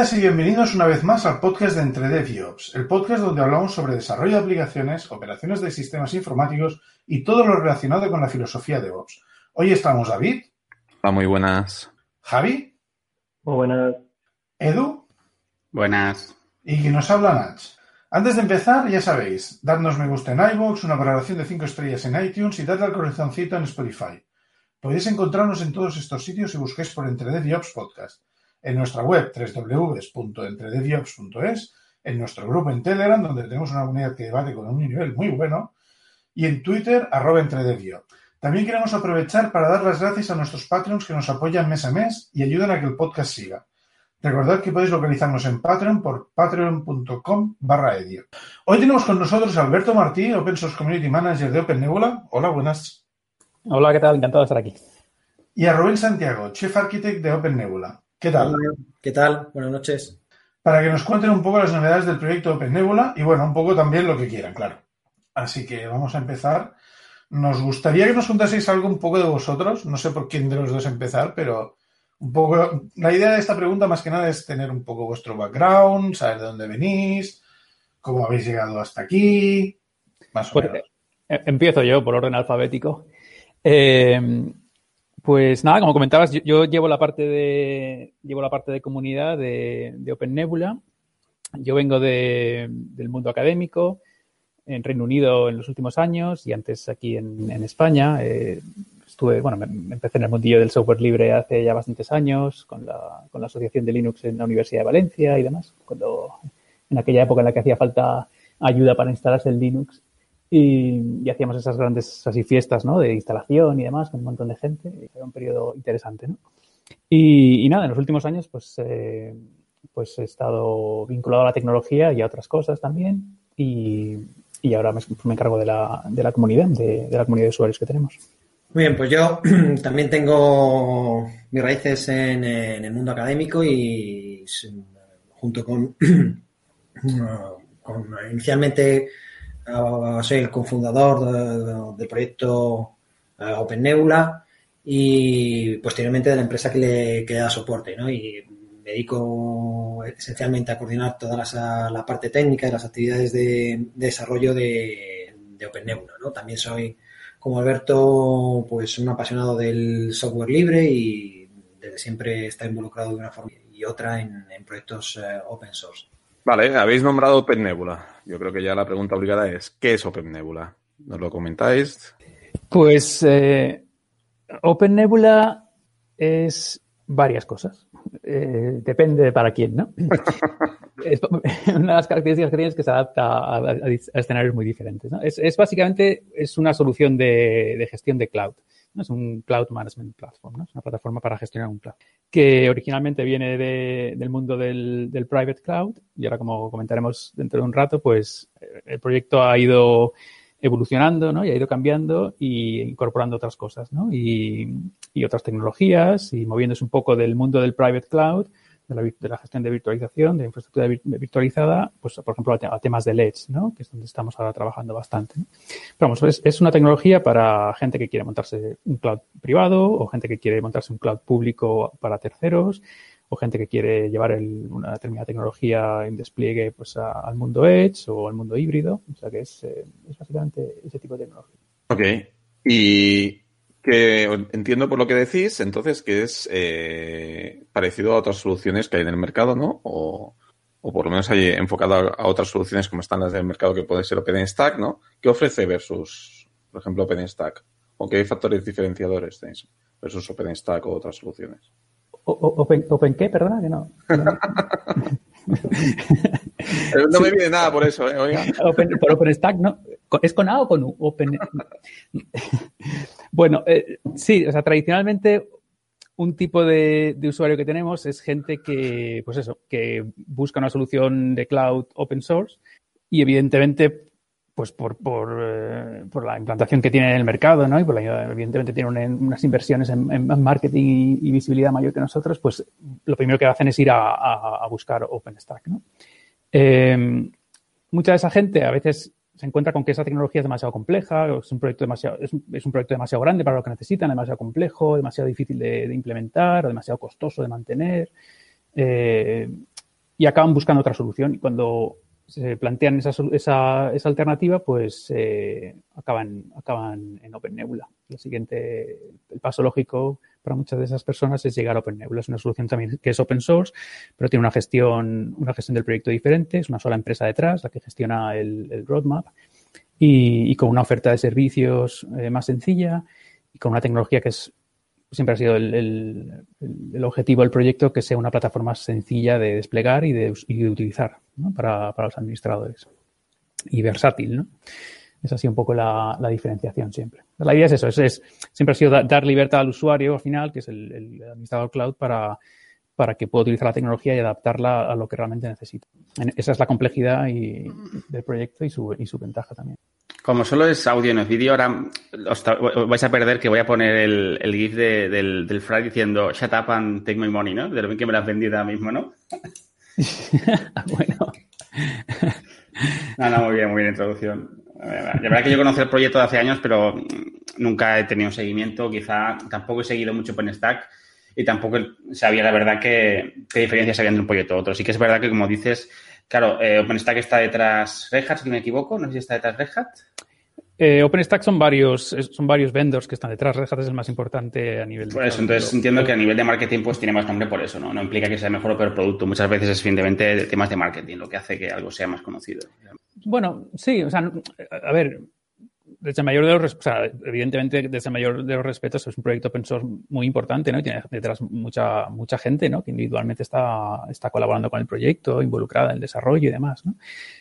Bienvenidas y bienvenidos una vez más al podcast de Entre Dev y Ops, el podcast donde hablamos sobre desarrollo de aplicaciones, operaciones de sistemas informáticos y todo lo relacionado con la filosofía de Ops. Hoy estamos David. Hola, muy buenas. Javi. Muy buenas. Edu. Buenas. Y que nos habla Nach. Antes de empezar, ya sabéis, darnos me gusta en iVoox, una valoración de 5 estrellas en iTunes y darle al corazoncito en Spotify. Podéis encontrarnos en todos estos sitios si busquéis por Entre Dev y Ops Podcast en nuestra web www.entredeviops.es, en nuestro grupo en Telegram, donde tenemos una comunidad que debate con un nivel muy bueno, y en Twitter, arroba entredevio. También queremos aprovechar para dar las gracias a nuestros Patreons que nos apoyan mes a mes y ayudan a que el podcast siga. Recordad que podéis localizarnos en Patreon por patreon.com barra edio. Hoy tenemos con nosotros a Alberto Martí, Open Source Community Manager de Open Nebula. Hola, buenas. Hola, ¿qué tal? Encantado de estar aquí. Y a Rubén Santiago, Chief Architect de Open Nebula. ¿Qué tal? ¿Qué tal? Buenas noches. Para que nos cuenten un poco las novedades del proyecto Open Nebula y bueno, un poco también lo que quieran, claro. Así que vamos a empezar. Nos gustaría que nos contaseis algo un poco de vosotros. No sé por quién de los dos empezar, pero un poco. La idea de esta pregunta más que nada es tener un poco vuestro background, saber de dónde venís, cómo habéis llegado hasta aquí. Más o Pues, menos. eh, empiezo yo por orden alfabético. Eh, pues nada, como comentabas, yo, yo llevo la parte de llevo la parte de comunidad de, Open Nebula. Yo vengo de- del mundo académico en Reino Unido en los últimos años y antes aquí en, España. Eh, estuve, bueno, me, me empecé en el mundillo del software libre hace ya bastantes años con la, con la Asociación de Linux en la Universidad de Valencia y demás, cuando en aquella época en la que hacía falta ayuda para instalarse el Linux y, y hacíamos esas grandes así fiestas ¿no? de instalación y demás con un montón de gente. Era un periodo interesante. ¿no? Y, y nada, en los últimos años pues, eh, pues he estado vinculado a la tecnología y a otras cosas también. Y, y ahora me, me encargo de la, de la comunidad, de, de la comunidad de usuarios que tenemos. Muy bien, pues yo también tengo mis raíces en, en el mundo académico y junto con, con- inicialmente ah, soy el cofundador de- del proyecto ah, Open Nebula y posteriormente de la empresa que le, da soporte, ¿no? Y me dedico esencialmente a coordinar toda la parte técnica y las actividades de, de desarrollo de, de Open Nebula, ¿no? También soy como Alberto, pues un apasionado del software libre y desde siempre está involucrado de una forma y otra en, proyectos eh, open source. Vale, habéis nombrado Open Nebula. Yo creo que ya la pregunta obligada es, ¿qué es Open Nebula? ¿Nos lo comentáis? Pues eh, Open Nebula es varias cosas. Eh, depende para quién, ¿no? Es- una de las características que tiene es que se adapta a, a- a escenarios muy diferentes. ¿no? Es, es básicamente es una solución de, de gestión de cloud. Es un cloud management platform, ¿no? es una plataforma para gestionar un cloud que originalmente viene de- del mundo del, private cloud y ahora como comentaremos dentro de un rato, pues eh, el proyecto ha ido evolucionando ¿no? y ha ido cambiando y incorporando otras cosas ¿no? y otras tecnologías y moviéndose un poco del mundo del private cloud, de la, de la gestión de virtualización, de infraestructura vir- virtualizada, pues por ejemplo a, te- a temas de LEDs, ¿no? que es donde estamos ahora trabajando bastante. Pero vamos, es, es una tecnología para gente que quiere montarse un cloud privado o gente que quiere montarse un cloud público para terceros o gente que quiere llevar el- una determinada tecnología en despliegue pues al mundo edge o al mundo híbrido. O sea que es, eh, es básicamente ese tipo de tecnología. Ok. Y que entiendo por lo que decís, entonces, que es eh, parecido a otras soluciones que hay en el mercado, ¿no? O, o por lo menos hay enfocado a, a otras soluciones como están las del mercado que puede ser OpenStack, ¿no? ¿Qué ofrece versus, por ejemplo, OpenStack? ¿O qué factores diferenciadores tenéis versus OpenStack o otras soluciones? O- o- open, ¿Open qué? Perdona, que no. No me viene nada por eso, ¿eh? Oiga. Open- por OpenStack, ¿no? ¿Con- ¿Es con A o con U? Open... bueno, eh, sí, o sea, tradicionalmente un tipo de, usuario que tenemos es gente que, pues eso, que busca una solución de cloud open source y evidentemente, pues por, por, eh, por la implantación que tiene en el mercado, ¿no? Y por la, evidentemente tiene una- unas inversiones en, marketing y, visibilidad mayor que nosotros, pues lo primero que hacen es ir a buscar OpenStack, ¿no? Eh, mucha de esa gente a veces se encuentra con que esa tecnología es demasiado compleja, es un proyecto demasiado, es un, es un proyecto demasiado grande para lo que necesitan, demasiado complejo, demasiado difícil de, implementar, o demasiado costoso de mantener. eh, y acaban buscando otra solución. Y cuando se plantean esa, esa, esa alternativa, pues eh, acaban, acaban en OpenNebula. El siguiente, el paso lógico para muchas de esas personas es llegar a OpenNebula. Es una solución también que es open source, pero tiene una gestión, una gestión del proyecto diferente. Es una sola empresa detrás la que gestiona el, roadmap y, y, con una oferta de servicios eh, más sencilla y con una tecnología que es siempre ha sido el, el, el, objetivo del proyecto que sea una plataforma sencilla de desplegar y de, y de utilizar ¿no? para, para, los administradores. Y versátil, ¿no? Es así un poco la, la diferenciación siempre. La idea es eso, es, es siempre ha sido da, dar libertad al usuario al final, que es el, el administrador cloud, para, para que pueda utilizar la tecnología y adaptarla a lo que realmente necesita. Esa es la complejidad y, del proyecto y su, y su ventaja también. Como solo es audio, no es vídeo, ahora os, vais a perder que voy a poner el, el GIF de, del, del Fry diciendo shut up and take my money, ¿no? De lo bien que me lo has vendido ahora mismo, ¿no? bueno. no, no, muy bien, muy bien introducción. La verdad que yo conocí el proyecto de hace años, pero nunca he tenido seguimiento. Quizá tampoco he seguido mucho OpenStack y tampoco sabía la verdad que, qué diferencias había entre un proyecto y otro. Sí que es verdad que, como dices, claro, eh, OpenStack está detrás Red Hat, si me equivoco, no sé si está detrás Red Hat. Eh, OpenStack son varios, son varios vendors que están detrás. Red Hat es el más importante a nivel de. Por eso, entonces pero, entiendo que a nivel de marketing pues tiene más nombre por eso, ¿no? No implica que sea mejor o peor producto. Muchas veces es simplemente temas de marketing lo que hace que algo sea más conocido. Bueno, sí, o sea, a ver, desde el mayor de los, o sea, evidentemente, desde el mayor de los respetos, es un proyecto open source muy importante, ¿no? Y tiene detrás mucha, mucha gente, ¿no? Que individualmente está, está colaborando con el proyecto, involucrada en el desarrollo y demás, ¿no?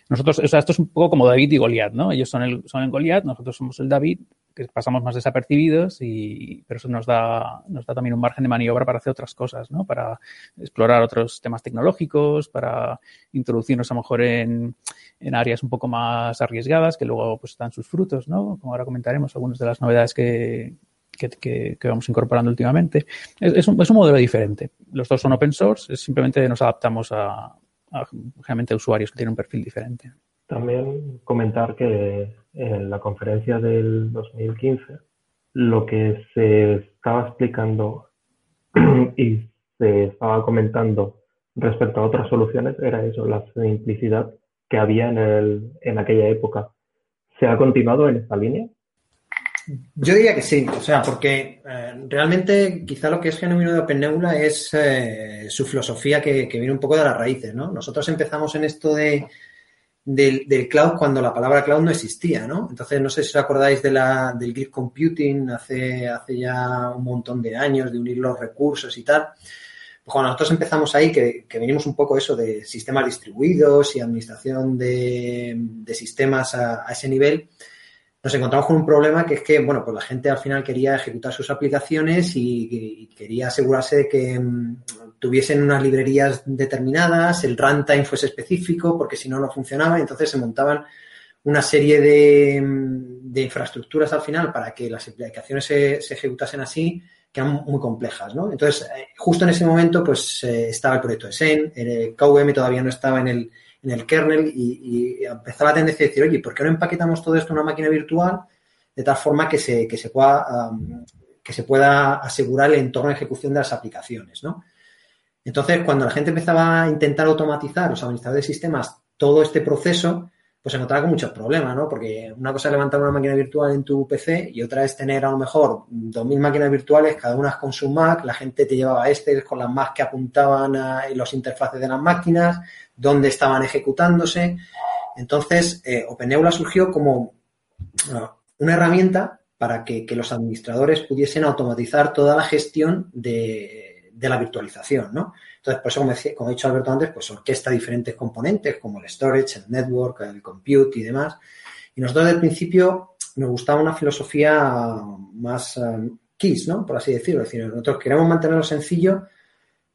Nosotros, o sea, esto es un poco como David y Goliat, ¿no? Ellos son el, son el Goliat, nosotros somos el David, que pasamos más desapercibidos y, pero eso nos da, nos da también un margen de maniobra para hacer otras cosas, ¿no? Para explorar otros temas tecnológicos, para introducirnos a lo mejor en, en áreas un poco más arriesgadas que luego pues dan sus frutos, ¿no? Como ahora comentaremos algunas de las novedades que, que, que, vamos incorporando últimamente. Es, un, es, un, modelo diferente. Los dos son open source, simplemente nos adaptamos a, a a usuarios que tienen un perfil diferente. También comentar que en la conferencia del 2015 lo que se estaba explicando y se estaba comentando respecto a otras soluciones era eso, la simplicidad que había en, el, en aquella época. ¿Se ha continuado en esta línea? Yo diría que sí, o sea, porque eh, realmente quizá lo que es genuino de OpenNebula es eh, su filosofía que, que, viene un poco de las raíces, ¿no? Nosotros empezamos en esto de, del, cloud cuando la palabra cloud no existía, ¿no? Entonces, no sé si os acordáis de la, del grid computing hace, hace ya un montón de años, de unir los recursos y tal. Pues cuando nosotros empezamos ahí, que, que venimos un poco eso de sistemas distribuidos y administración de, de sistemas a, ese nivel, nos encontramos con un problema que es que, bueno, pues la gente al final quería ejecutar sus aplicaciones y quería asegurarse de que tuviesen unas librerías determinadas, el runtime fuese específico, porque si no, no funcionaba, y entonces se montaban una serie de, de, infraestructuras al final para que las aplicaciones se, se, ejecutasen así, que eran muy complejas, ¿no? Entonces, justo en ese momento, pues eh, estaba el proyecto de SEN, el KVM todavía no estaba en el, en el kernel y, y, empezaba la tendencia de decir, oye, ¿por qué no empaquetamos todo esto en una máquina virtual de tal forma que se, que se, pueda, um, que se pueda asegurar el entorno de ejecución de las aplicaciones, ¿no? Entonces, cuando la gente empezaba a intentar automatizar, los administradores de sistemas, todo este proceso, pues se encontraba con muchos problemas, ¿no? Porque una cosa es levantar una máquina virtual en tu PC y otra es tener a lo mejor 2.000 máquinas virtuales, cada una con su Mac, la gente te llevaba este con las Mac que apuntaban a los interfaces de las máquinas, dónde estaban ejecutándose. Entonces, eh, OpenEula surgió como una herramienta para que los administradores pudiesen automatizar toda la gestión de de la virtualización, ¿no? Entonces, por eso, como, he dicho Alberto antes, pues orquesta diferentes componentes como el storage, el network, el compute y demás. Y nosotros desde el principio nos gustaba una filosofía más um, KISS, ¿no? Por así decirlo. Es decir, nosotros queremos mantenerlo sencillo,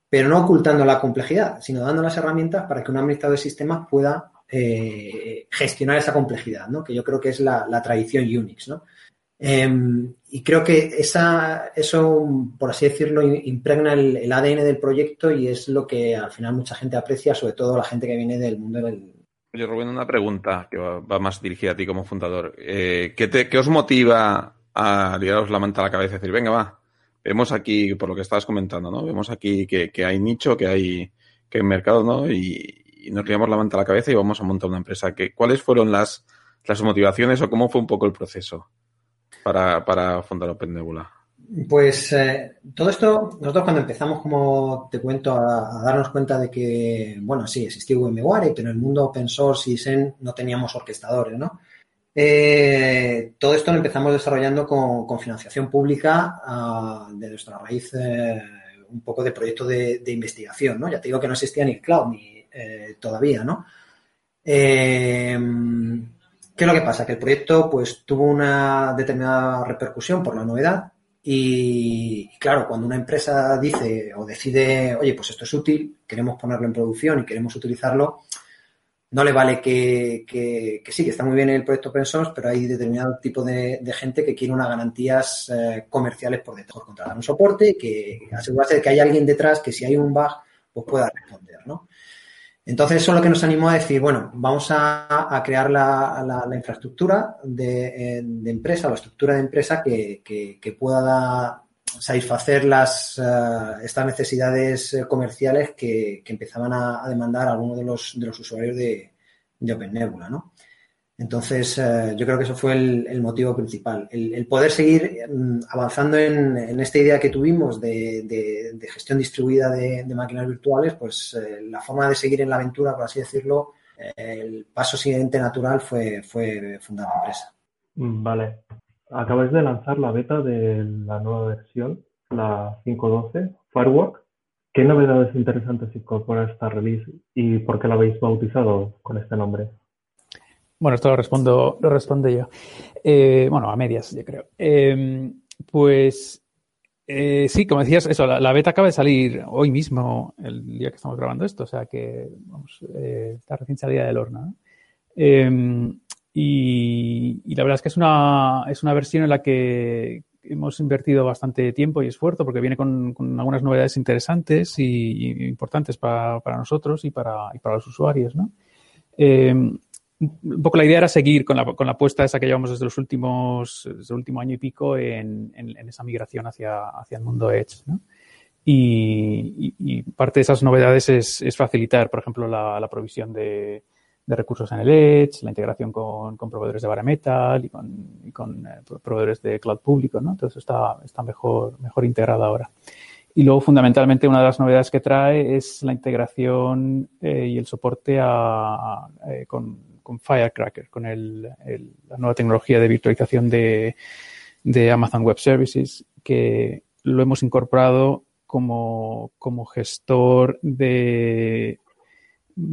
pero no ocultando la complejidad, sino dando las herramientas para que un administrador de sistemas pueda eh, gestionar esa complejidad, ¿no? Que yo creo que es la, la tradición Unix, ¿no? Eh, y creo que esa, eso, por así decirlo, impregna el, ADN del proyecto y es lo que al final mucha gente aprecia, sobre todo la gente que viene del mundo del... Oye, Rubén, una pregunta que va, más dirigida a ti como fundador. Eh, ¿qué, te, ¿Qué os motiva a liaros la manta a la cabeza y decir, venga, va, vemos aquí, por lo que estabas comentando, ¿no? Vemos aquí que, hay nicho, que hay, que mercado, ¿no? Y, y nos liamos la manta a la cabeza y vamos a montar una empresa. ¿Qué, ¿Cuáles fueron las, las motivaciones o cómo fue un poco el proceso para, para fundar Open Nebula? Pues eh, todo esto, nosotros cuando empezamos, como te cuento, a, a, darnos cuenta de que, bueno, sí, existía VMware, pero en el mundo open source y Zen no teníamos orquestadores, ¿no? Eh, todo esto lo empezamos desarrollando con, financiación pública uh, de nuestra raíz, eh, un poco de proyecto de, de, investigación, ¿no? Ya te digo que no existía ni cloud ni eh, todavía, ¿no? ¿Qué es lo que pasa? Que el proyecto pues tuvo una determinada repercusión por la novedad y, claro, cuando una empresa dice o decide, oye, pues esto es útil, queremos ponerlo en producción y queremos utilizarlo, no le vale que, que, sí, que está muy bien el proyecto open source, pero hay determinado tipo de, de gente que quiere unas garantías eh, comerciales por detrás, por contratar un soporte, que asegurarse de que hay alguien detrás que si hay un bug, pues pueda responder, ¿no? Entonces, eso es lo que nos animó a decir, bueno, vamos a, crear la, infraestructura de, de, empresa, la estructura de empresa que, pueda satisfacer las, uh, estas necesidades comerciales que, empezaban a, demandar algunos de los, de los usuarios de, de Open Nebula, ¿no? Entonces, eh, yo creo que eso fue el, motivo principal. El, poder seguir um, avanzando en, en, esta idea que tuvimos de, gestión distribuida de, máquinas virtuales, pues eh, la forma de seguir en la aventura, por así decirlo, eh, el paso siguiente natural fue, fundar la empresa. Vale. Acabáis de lanzar la beta de la nueva versión, la 5.12, Firework. ¿Qué novedades interesantes incorpora esta release y por qué la habéis bautizado con este nombre? Bueno, esto lo respondo, lo respondo yo. Eh, bueno, a medias, yo creo. Eh, pues eh, sí, como decías, eso, la, beta acaba de salir hoy mismo, el día que estamos grabando esto, o sea que vamos, eh, está recién salida del horno. ¿no? Y, y, la verdad es que es una, es una versión en la que hemos invertido bastante tiempo y esfuerzo porque viene con, con algunas novedades interesantes y, importantes para, para, nosotros y para, y para los usuarios, ¿no? Eh, un poco la idea era seguir con la, con la apuesta esa que llevamos desde los últimos, desde el último año y pico en, en, esa migración hacia, hacia el mundo Edge. Y, parte de esas novedades es, es facilitar, por ejemplo, la, provisión de, de, recursos en el Edge, la integración con, con proveedores de bare y con, con eh, proveedores de cloud público, ¿no? Entonces está, está mejor, mejor integrado ahora. Y luego, fundamentalmente, una de las novedades que trae es la integración eh, y el soporte a, eh, con con Firecracker, con el, la nueva tecnología de virtualización de, de, Amazon Web Services, que lo hemos incorporado como, gestor de,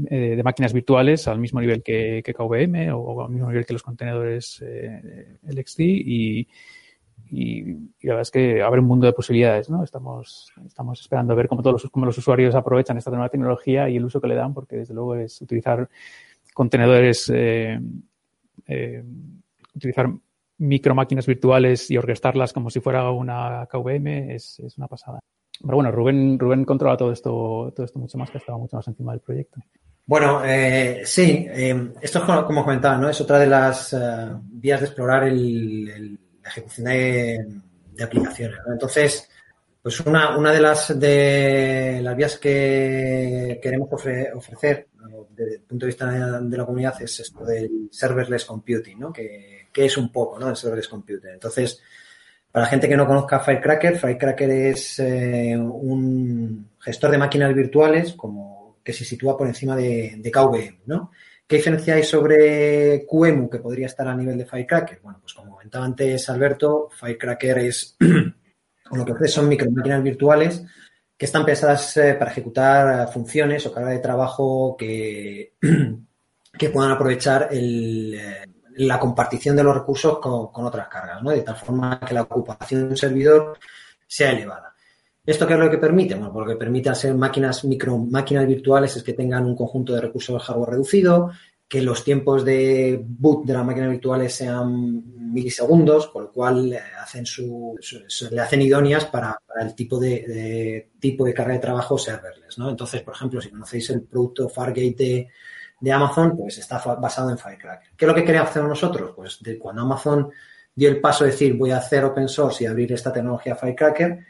eh, de, máquinas virtuales al mismo nivel que, KVM o, al mismo nivel que los contenedores eh, LXD y, y, la verdad es que abre un mundo de posibilidades, ¿no? Estamos, esperando ver cómo todos los, cómo los usuarios aprovechan esta nueva tecnología y el uso que le dan, porque desde luego es utilizar contenedores, eh, eh, utilizar micro máquinas virtuales y orquestarlas como si fuera una KVM es, es, una pasada. Pero bueno, Rubén, Rubén controla todo esto, todo esto mucho más, que estaba mucho más encima del proyecto. Bueno, eh, sí, eh, esto es como, como comentaba, ¿no? Es otra de las uh, vías de explorar el, la ejecución de, aplicaciones. Entonces, pues una, una de las de las vías que queremos ofre, ofrecer desde el punto de vista de, la comunidad es esto del serverless computing, ¿no? Que, que es un poco, ¿no? El serverless computing. Entonces, para la gente que no conozca Firecracker, Firecracker es eh, un gestor de máquinas virtuales como que se sitúa por encima de, de KVM, ¿no? ¿Qué diferencia hay sobre QEMU que podría estar a nivel de Firecracker? Bueno, pues como comentaba antes Alberto, Firecracker es lo que ofrece son micromáquinas virtuales que están pensadas eh, para ejecutar funciones o carga de trabajo que, que puedan aprovechar eh, la compartición de los recursos con, con otras cargas, ¿no? de tal forma que la ocupación de un servidor sea elevada. ¿Esto qué es lo que permite? Bueno, porque permite hacer máquinas, micro máquinas virtuales es que tengan un conjunto de recursos de hardware reducido, que los tiempos de boot de las máquinas virtuales sean milisegundos, con lo cual hacen su, le hacen idóneas para, el tipo de, tipo de carga de trabajo serverless, ¿no? Entonces, por ejemplo, si conocéis el producto Fargate de, Amazon, pues está basado en Firecracker. ¿Qué es lo que queríamos hacer nosotros? Pues de cuando Amazon dio el paso de decir voy a hacer open source y abrir esta tecnología Firecracker,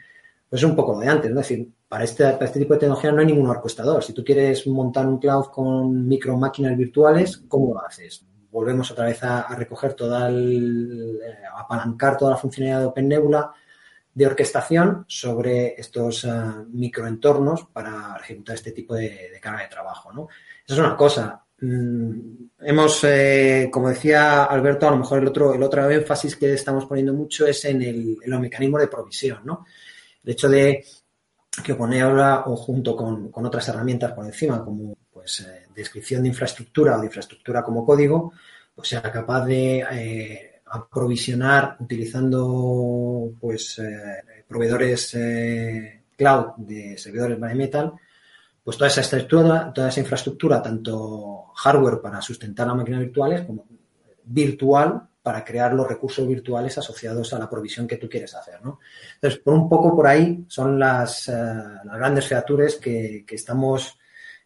pues un poco de antes, ¿no? Es decir, para este, para este tipo de tecnología no hay ningún orquestador. Si tú quieres montar un cloud con micro máquinas virtuales, ¿cómo lo haces? Volvemos otra vez a, recoger toda el, a apalancar toda la funcionalidad de OpenNebula de orquestación sobre estos uh, microentornos para ejecutar este tipo de, de, carga de trabajo. ¿no? Esa es una cosa. Mm, hemos, eh, como decía Alberto, a lo mejor el otro, el otro énfasis que estamos poniendo mucho es en, el, en los mecanismos de provisión. ¿no? El hecho de que ahora o junto con, con, otras herramientas por encima, como pues eh, descripción de infraestructura o de infraestructura como código, pues sea capaz de eh, aprovisionar utilizando pues eh, proveedores cloud de servidores bare metal pues toda esa estructura, toda esa infraestructura, tanto hardware para sustentar las máquinas virtuales como virtual para crear los recursos virtuales asociados a la provisión que tú quieres hacer, ¿no? Entonces, por un poco por ahí son las, las grandes features que, estamos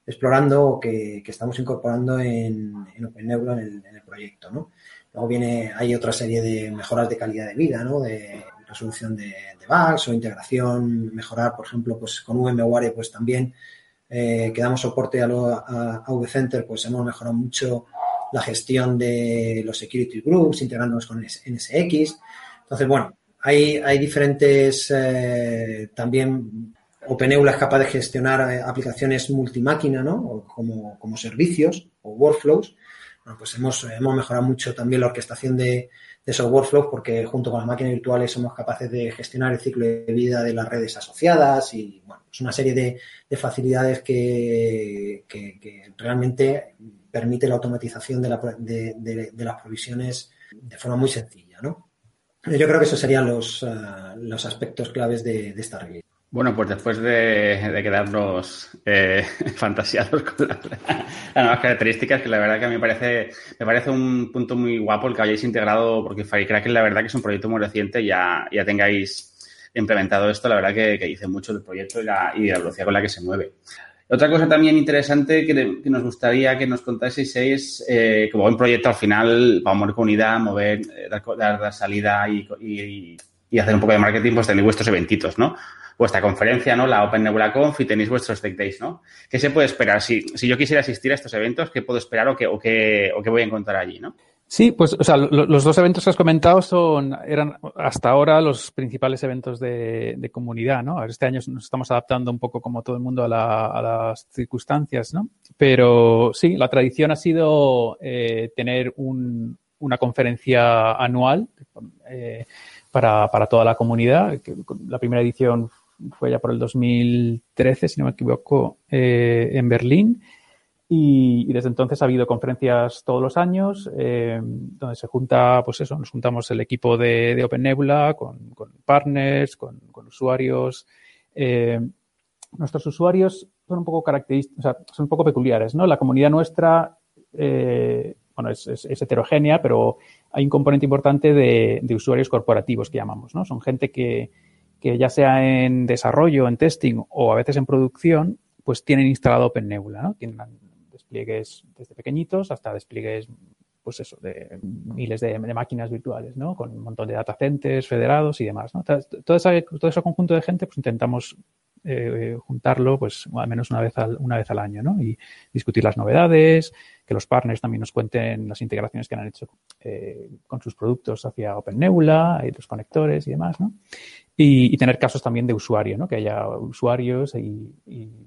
explorando o que, estamos incorporando en, en en el, proyecto, ¿no? Luego viene, hay otra serie de mejoras de calidad de vida, ¿no? De resolución de, de bugs o integración, mejorar, por ejemplo, pues con VMware, pues también eh, que damos soporte a, lo, a, a VCenter, pues hemos mejorado mucho la gestión de los security groups, integrándonos con NSX. Entonces, bueno, hay, hay diferentes, eh, también OpenEULA es capaz de gestionar eh, aplicaciones multimáquina, ¿no? O como, como servicios o workflows bueno, pues hemos, hemos mejorado mucho también la orquestación de, esos workflows porque junto con las máquinas virtuales somos capaces de gestionar el ciclo de vida de las redes asociadas y bueno, es una serie de, de facilidades que, que, realmente permite la automatización de, la, de, de, las provisiones de forma muy sencilla, ¿no? Yo creo que esos serían los, uh, los aspectos claves de, esta revista. Bueno, pues después de, quedarnos eh, fantasiados con la, las nuevas características, que la verdad que a mí me parece, me parece un punto muy guapo el que hayáis integrado, porque Firecracker la verdad que es un proyecto muy reciente, ya, ya tengáis implementado esto, la verdad que, que dice mucho del proyecto y y la velocidad con la que se mueve. Otra cosa también interesante que, que nos gustaría que nos contaseis es eh, como un proyecto al final, para mover comunidad, mover, eh, dar, dar, salida y, y, y, hacer un poco de marketing, pues tenéis vuestros eventitos, ¿no? vuestra conferencia, ¿no? La Open Nebula Conf y tenéis vuestros Tech Days, ¿no? ¿Qué se puede esperar? Si, si yo quisiera asistir a estos eventos, ¿qué puedo esperar o qué, o qué, o qué voy a encontrar allí, ¿no? Sí, pues, o sea, lo, los dos eventos que has comentado son, eran hasta ahora los principales eventos de, de comunidad, ¿no? Este año nos estamos adaptando un poco como todo el mundo a, la, a las circunstancias, ¿no? Pero sí, la tradición ha sido eh, tener un, una conferencia anual eh, para, para toda la comunidad. La primera edición fue ya por el 2013, si no me equivoco, eh, en Berlín. Y, y, desde entonces ha habido conferencias todos los años eh, donde se junta, pues eso, nos juntamos el equipo de, Open Nebula con, con partners, con, usuarios. Eh, nuestros usuarios son un poco característicos, o sea, son un poco peculiares, ¿no? La comunidad nuestra, eh, bueno, es, heterogénea, pero hay un componente importante de, de usuarios corporativos que llamamos, ¿no? Son gente que, que ya sea en desarrollo, en testing o a veces en producción, pues tienen instalado OpenNebula, ¿no? Tienen despliegues desde pequeñitos hasta despliegues, pues eso, de miles de, máquinas virtuales, ¿no? Con un montón de data centers federados y demás, ¿no? Todo, ese, todo ese conjunto de gente, pues intentamos eh, juntarlo, pues al menos una vez al, una vez al año, ¿no? Y discutir las novedades, que los partners también nos cuenten las integraciones que han hecho eh, con sus productos hacia OpenNebula, los conectores y demás, ¿no? Y, tener casos también de usuario, ¿no? Que haya usuarios y,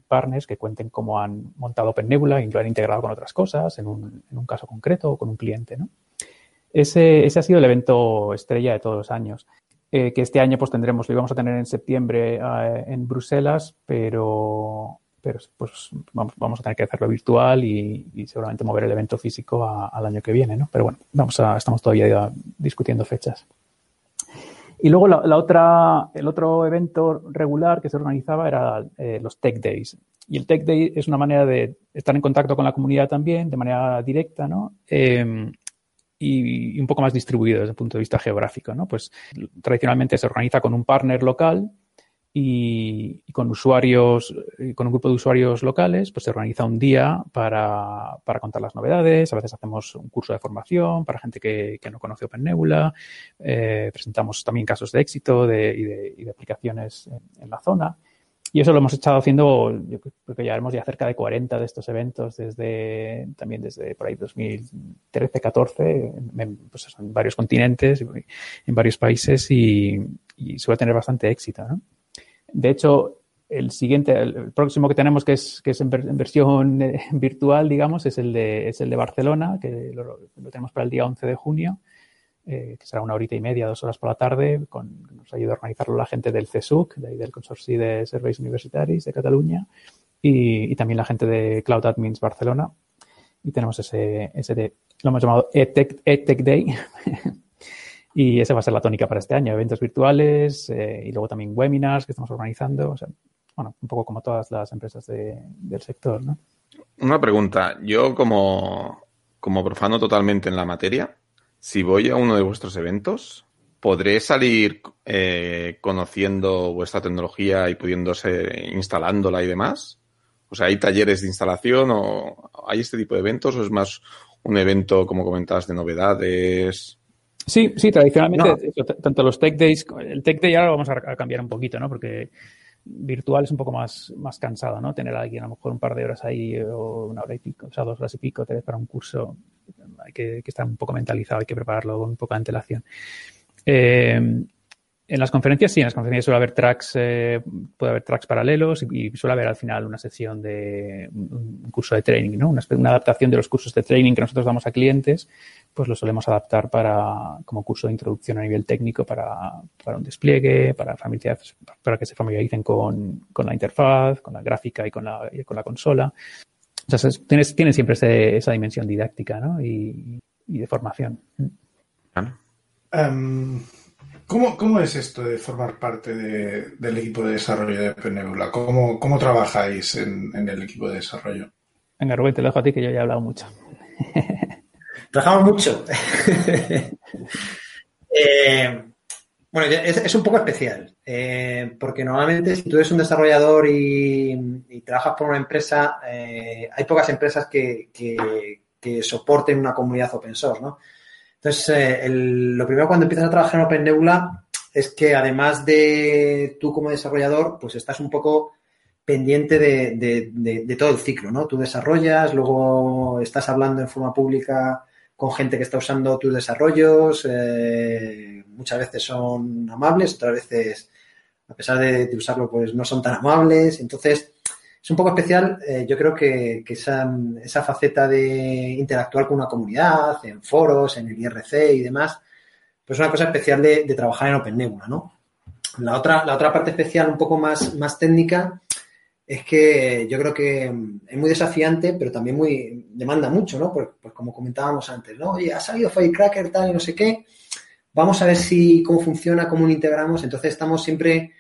partners que cuenten cómo han montado OpenNebula y lo han integrado con otras cosas en un, caso concreto o con un cliente, ¿no? Ese, ese ha sido el evento estrella de todos los años. Eh, que este año pues tendremos, lo íbamos a tener en septiembre eh, en Bruselas, pero, pero pues vamos, a tener que hacerlo virtual y, seguramente mover el evento físico al año que viene, ¿no? Pero bueno, vamos a, estamos todavía discutiendo fechas. Y luego la, la, otra, el otro evento regular que se organizaba era eh, los Tech Days. Y el Tech Day es una manera de estar en contacto con la comunidad también, de manera directa, ¿no? Eh, y, y, un poco más distribuido desde el punto de vista geográfico, ¿no? Pues tradicionalmente se organiza con un partner local y, y, con usuarios, con un grupo de usuarios locales, pues se organiza un día para, para, contar las novedades. A veces hacemos un curso de formación para gente que, que no conoce OpenNebula. Eh, presentamos también casos de éxito de, y, de, y de aplicaciones en, la zona. y eso lo hemos estado haciendo, yo creo que llevamos ya cerca de 40 de estos eventos desde también desde por ahí 2013, 14, en, pues en varios continentes, en varios países y, suele tener bastante éxito. ¿no? De hecho, el siguiente, el próximo que tenemos que es, que es en, versión eh, virtual, digamos, es el de, es el de Barcelona, que lo, tenemos para el día 11 de junio eh, que será una horita y media, dos horas por la tarde, con, nos ayuda a organizarlo la gente del CSUC, de ahí del Consorcio de Serveis Universitaris de Cataluña, y, también la gente de Cloud Admins Barcelona. Y tenemos ese, ese de, lo hemos llamado EdTech, Day. y esa va a ser la tónica para este año, eventos virtuales eh, y luego también webinars que estamos organizando. O sea, bueno, un poco como todas las empresas del sector, ¿no? Una pregunta. Yo como, como profano totalmente en la materia, si voy a uno de vuestros eventos, ¿podré salir eh, conociendo vuestra tecnología y pudiéndose instalándola y demás? O sea, ¿hay talleres de instalación o hay este tipo de eventos o es más un evento, como comentabas, de novedades? Sí, sí, tradicionalmente, tanto los Tech Days, el Tech Day ahora lo vamos a, cambiar un poquito, ¿no? Porque virtual es un poco más, más cansado, ¿no? Tener a alguien a lo mejor un par de horas ahí o una hora y pico, o sea, dos horas y pico, tres para un curso hay que, estar un poco mentalizado, hay que prepararlo con un poco de antelación. Eh, en las conferencias sí, en las conferencias suele haber tracks, eh, puede haber tracks paralelos y, suele haber al final una sección de un, curso de training, ¿no? Una, adaptación de los cursos de training que nosotros damos a clientes, pues lo solemos adaptar para como curso de introducción a nivel técnico para, un despliegue, para, para que se familiaricen con, la interfaz, con la gráfica y con la, y con la consola. O sea, tienes, siempre esa dimensión didáctica ¿no? y, de formación. Em, ¿cómo, es esto de formar parte del equipo de desarrollo de Penebula? ¿Cómo, cómo trabajáis en, el equipo de desarrollo? Venga, Rubén, te lo dejo a ti que yo ya he hablado mucho. Trabajamos mucho. eh, bueno, es, un poco especial, eh, porque normalmente si tú eres un desarrollador y, trabajas por una empresa, eh, hay pocas empresas que, soporten una comunidad open source, ¿no? Entonces, eh, lo primero cuando empiezas a trabajar en Open Nebula es que además de tú como desarrollador, pues estás un poco pendiente de, de todo el ciclo, ¿no? Tú desarrollas, luego estás hablando en forma pública con gente que está usando tus desarrollos. Eh, muchas veces son amables, otras veces, a pesar de, usarlo, pues no son tan amables. Entonces, es un poco especial, eh, yo creo que, esa, esa, faceta de interactuar con una comunidad, en foros, en el IRC y demás, pues es una cosa especial de, trabajar en OpenNebula, ¿no? La otra, la otra parte especial, un poco más, más técnica, es que yo creo que es muy desafiante, pero también muy demanda mucho, ¿no? Pues, pues como comentábamos antes, ¿no? Oye, ha salido Firecracker, tal y no sé qué. Vamos a ver si cómo funciona, cómo lo integramos. Entonces estamos siempre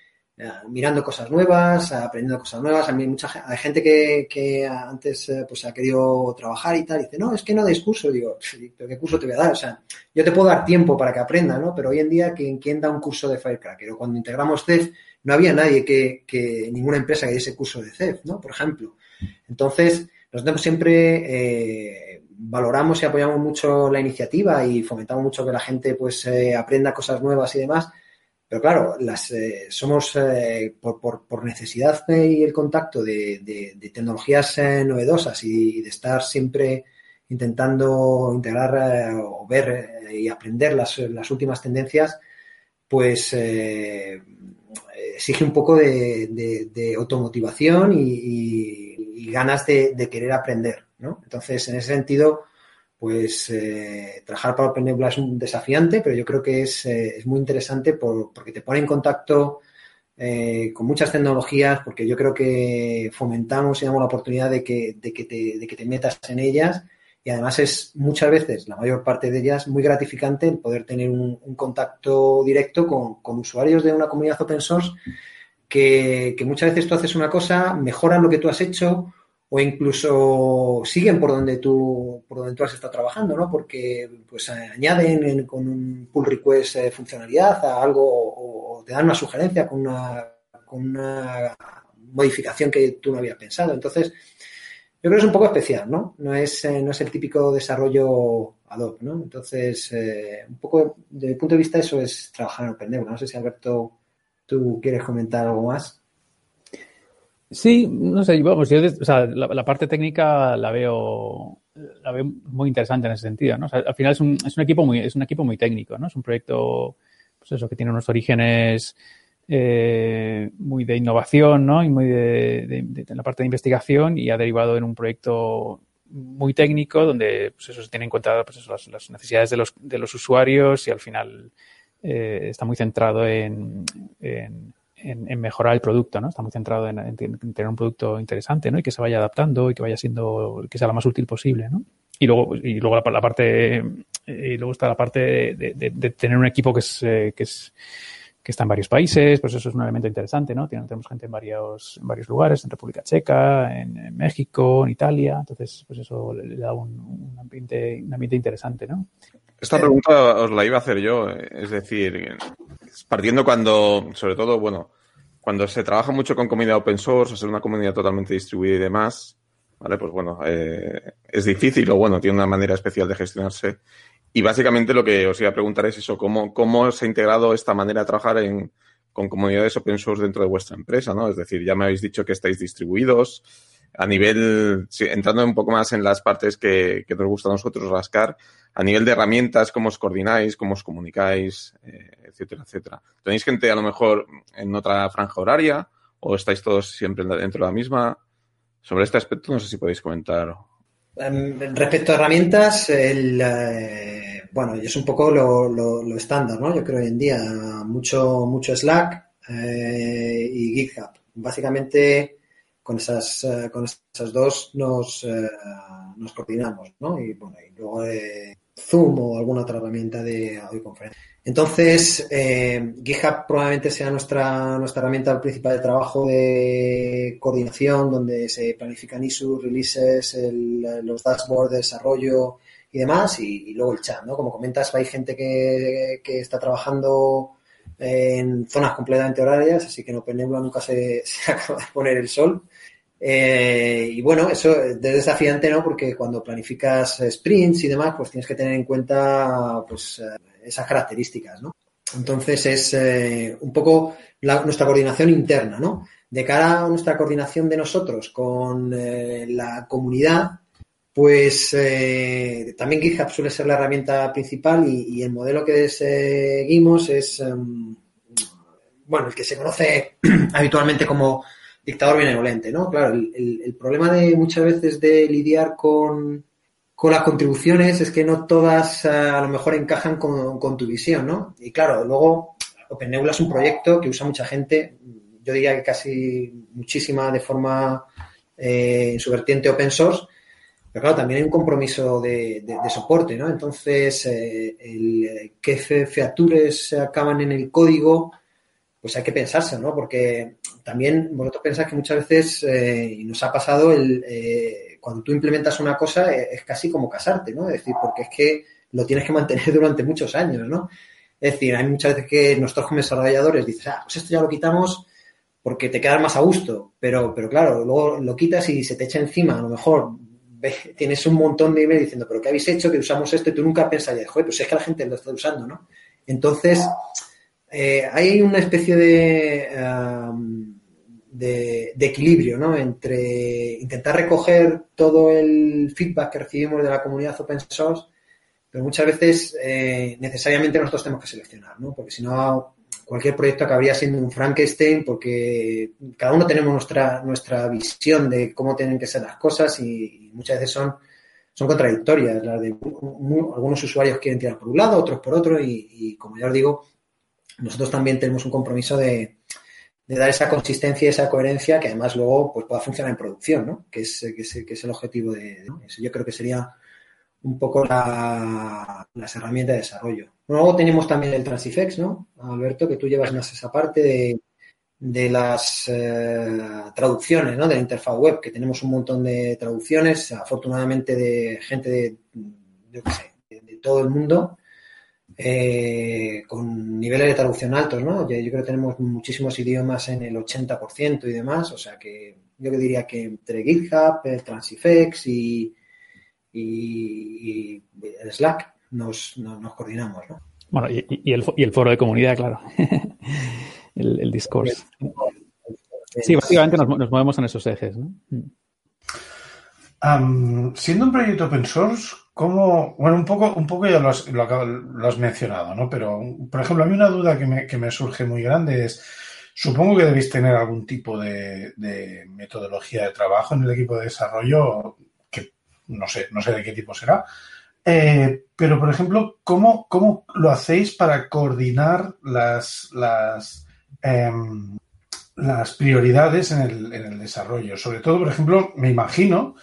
mirando cosas nuevas, aprendiendo cosas nuevas. A mí mucha hay gente que, antes eh, pues ha querido trabajar y tal, y dice, no, es que no des curso. Digo, ¿pero qué curso te voy a dar? O sea, yo te puedo dar tiempo para que aprenda, ¿no? Pero hoy en día, ¿quién, quién da un curso de Firecracker? O cuando integramos CEF, no había nadie que, ninguna empresa que diese curso de CEF, ¿no? Por ejemplo. Entonces, nosotros siempre eh, valoramos y apoyamos mucho la iniciativa y fomentamos mucho que la gente pues eh, aprenda cosas nuevas y demás. Pero claro, las, eh, somos por, necesidad y el contacto de, tecnologías novedosas y, de estar siempre intentando integrar o ver y aprender las, las últimas tendencias, pues exige un poco de, automotivación y, ganas de, querer aprender, ¿no? Entonces, en ese sentido, pues eh, trabajar para OpenNebula es un desafiante, pero yo creo que es, eh, muy interesante porque te pone en contacto eh, con muchas tecnologías, porque yo creo que fomentamos y damos la oportunidad de que, de que, te, de que te metas en ellas. Y además es muchas veces, la mayor parte de ellas, muy gratificante el poder tener un, contacto directo con, usuarios de una comunidad open source que, muchas veces tú haces una cosa, mejoran lo que tú has hecho o incluso siguen por donde tú por donde tú has estado trabajando, ¿no? Porque pues añaden con un pull request eh, funcionalidad a algo o, te dan una sugerencia con una, con una modificación que tú no habías pensado. Entonces, yo creo que es un poco especial, ¿no? No es, eh, no es el típico desarrollo ad hoc, ¿no? Entonces, eh, un poco, desde mi punto de vista, eso es trabajar en OpenNeuro. No sé si, Alberto, tú quieres comentar algo más. Sí, no sé, vamos, yo, o sea, la, parte técnica la veo, la veo muy interesante en ese sentido, ¿no? Al final es un, es un equipo muy, es un equipo muy técnico, ¿no? Es un proyecto, pues eso, que tiene unos orígenes eh, muy de innovación, ¿no? Y muy de, de, de, la parte de investigación y ha derivado en un proyecto muy técnico donde, pues eso se tiene en cuenta, pues eso, las, las necesidades de los, de los usuarios y al final eh, está muy centrado en, en en, en, mejorar el producto, ¿no? Está muy centrado en, en, tener un producto interesante, ¿no? Y que se vaya adaptando y que vaya siendo, que sea lo más útil posible, ¿no? Y luego, y luego la, la parte, y luego está la parte de, de, de, tener un equipo que es, eh, que es, que está en varios países, pues eso es un elemento interesante, ¿no? Tenemos gente en varios, en varios lugares, en República Checa, en, en México, en Italia, entonces, pues eso le, le da un, un, ambiente, un ambiente interesante, ¿no? Esta pregunta os la iba a hacer yo, es decir, partiendo cuando, sobre todo, bueno, cuando se trabaja mucho con comunidad open source, o ser una comunidad totalmente distribuida y demás, ¿vale? Pues bueno, eh, es difícil o bueno, tiene una manera especial de gestionarse. Y básicamente lo que os iba a preguntar es eso, ¿cómo, cómo se ha integrado esta manera de trabajar en, con comunidades open source dentro de vuestra empresa, ¿no? Es decir, ya me habéis dicho que estáis distribuidos, a nivel, entrando un poco más en las partes que, que, nos gusta a nosotros rascar, a nivel de herramientas, cómo os coordináis, cómo os comunicáis, eh, etcétera, etcétera. ¿Tenéis gente a lo mejor en otra franja horaria o estáis todos siempre dentro de la misma? Sobre este aspecto no sé si podéis comentar. Um, respecto a herramientas, el, eh, bueno, es un poco lo, lo, lo, estándar, ¿no? Yo creo hoy en día mucho, mucho Slack eh, y GitHub. Básicamente con esas, uh, con esas dos nos, uh, nos coordinamos, ¿no? Y bueno, y luego eh, Zoom o alguna otra herramienta de audioconferencia. Entonces, eh, GitHub probablemente sea nuestra, nuestra herramienta principal de trabajo de coordinación, donde se planifican issues, releases, el, los dashboards de desarrollo y demás, y, luego el chat, ¿no? Como comentas, hay gente que, que está trabajando en zonas completamente horarias, así que en OpenNebula nunca se, se acaba de poner el sol. Eh, y bueno, eso es desafiante, ¿no? Porque cuando planificas sprints y demás, pues tienes que tener en cuenta pues, esas características, ¿no? Entonces es eh, un poco nuestra coordinación interna, ¿no? De cara a nuestra coordinación de nosotros con eh, la comunidad, pues eh, también GitHub suele ser la herramienta principal y, el modelo que seguimos es, um, bueno, el que se conoce habitualmente como dictador benevolente, ¿no? Claro, el, problema de muchas veces de lidiar con, con las contribuciones es que no todas uh, a lo mejor encajan con, tu visión, ¿no? Y claro, luego OpenNebula es un proyecto que usa mucha gente, yo diría que casi muchísima de forma eh, en su vertiente open source, pero claro, también hay un compromiso de, soporte, ¿no? Entonces, eh, el, qué features acaban en el código, pues hay que pensarse, ¿no? Porque también vosotros pensáis que muchas veces, eh, y nos ha pasado, el, eh, cuando tú implementas una cosa eh, es casi como casarte, ¿no? Es decir, porque es que lo tienes que mantener durante muchos años, ¿no? Es decir, hay muchas veces que nosotros como desarrolladores dices, ah, pues esto ya lo quitamos porque te quedas más a gusto, pero, pero claro, luego lo quitas y se te echa encima, a lo mejor ves, tienes un montón de email diciendo, pero ¿qué habéis hecho? Que usamos esto y tú nunca pensarías, joder, pues es que la gente lo está usando, ¿no? Entonces, eh, hay una especie de, um, de, equilibrio, ¿no? Entre intentar recoger todo el feedback que recibimos de la comunidad open source, pero muchas veces eh, necesariamente nosotros tenemos que seleccionar, ¿no? Porque si no, cualquier proyecto acabaría siendo un Frankenstein porque cada uno tenemos nuestra, nuestra visión de cómo tienen que ser las cosas y, muchas veces son, son contradictorias. Las de, algunos usuarios quieren tirar por un lado, otros por otro y, y como ya os digo, nosotros también tenemos un compromiso de, dar esa consistencia y esa coherencia que además luego pues, pueda funcionar en producción, ¿no? que, es, que, es, que es el objetivo de. Eso yo creo que sería un poco la, las herramientas de desarrollo. Luego tenemos también el Transifex, ¿no? Alberto, que tú llevas más esa parte de, las eh, traducciones, ¿no? De la interfaz web, que tenemos un montón de traducciones, afortunadamente de gente de, de todo el mundo, eh, con niveles de traducción altos, ¿no? Yo, yo, creo que tenemos muchísimos idiomas en el 80% y demás, o sea que yo diría que entre GitHub, el Transifex y, y, y el Slack nos, nos, nos, coordinamos, ¿no? Bueno, y, y, el, y el foro de comunidad, claro. el, el Discourse. Sí, básicamente nos, nos movemos en esos ejes. ¿no? Um, siendo un proyecto open source, Bueno, un poco, un poco ya lo has, lo, lo has mencionado, ¿no? Pero, por ejemplo, a mí una duda que me, surge muy grande es, supongo que debéis tener algún tipo de, metodología de trabajo en el equipo de desarrollo, que no sé, no sé de qué tipo será. Eh, pero, por ejemplo, ¿cómo, ¿cómo lo hacéis para coordinar las, las, eh, las prioridades en el, en el desarrollo? Sobre todo, por ejemplo, me imagino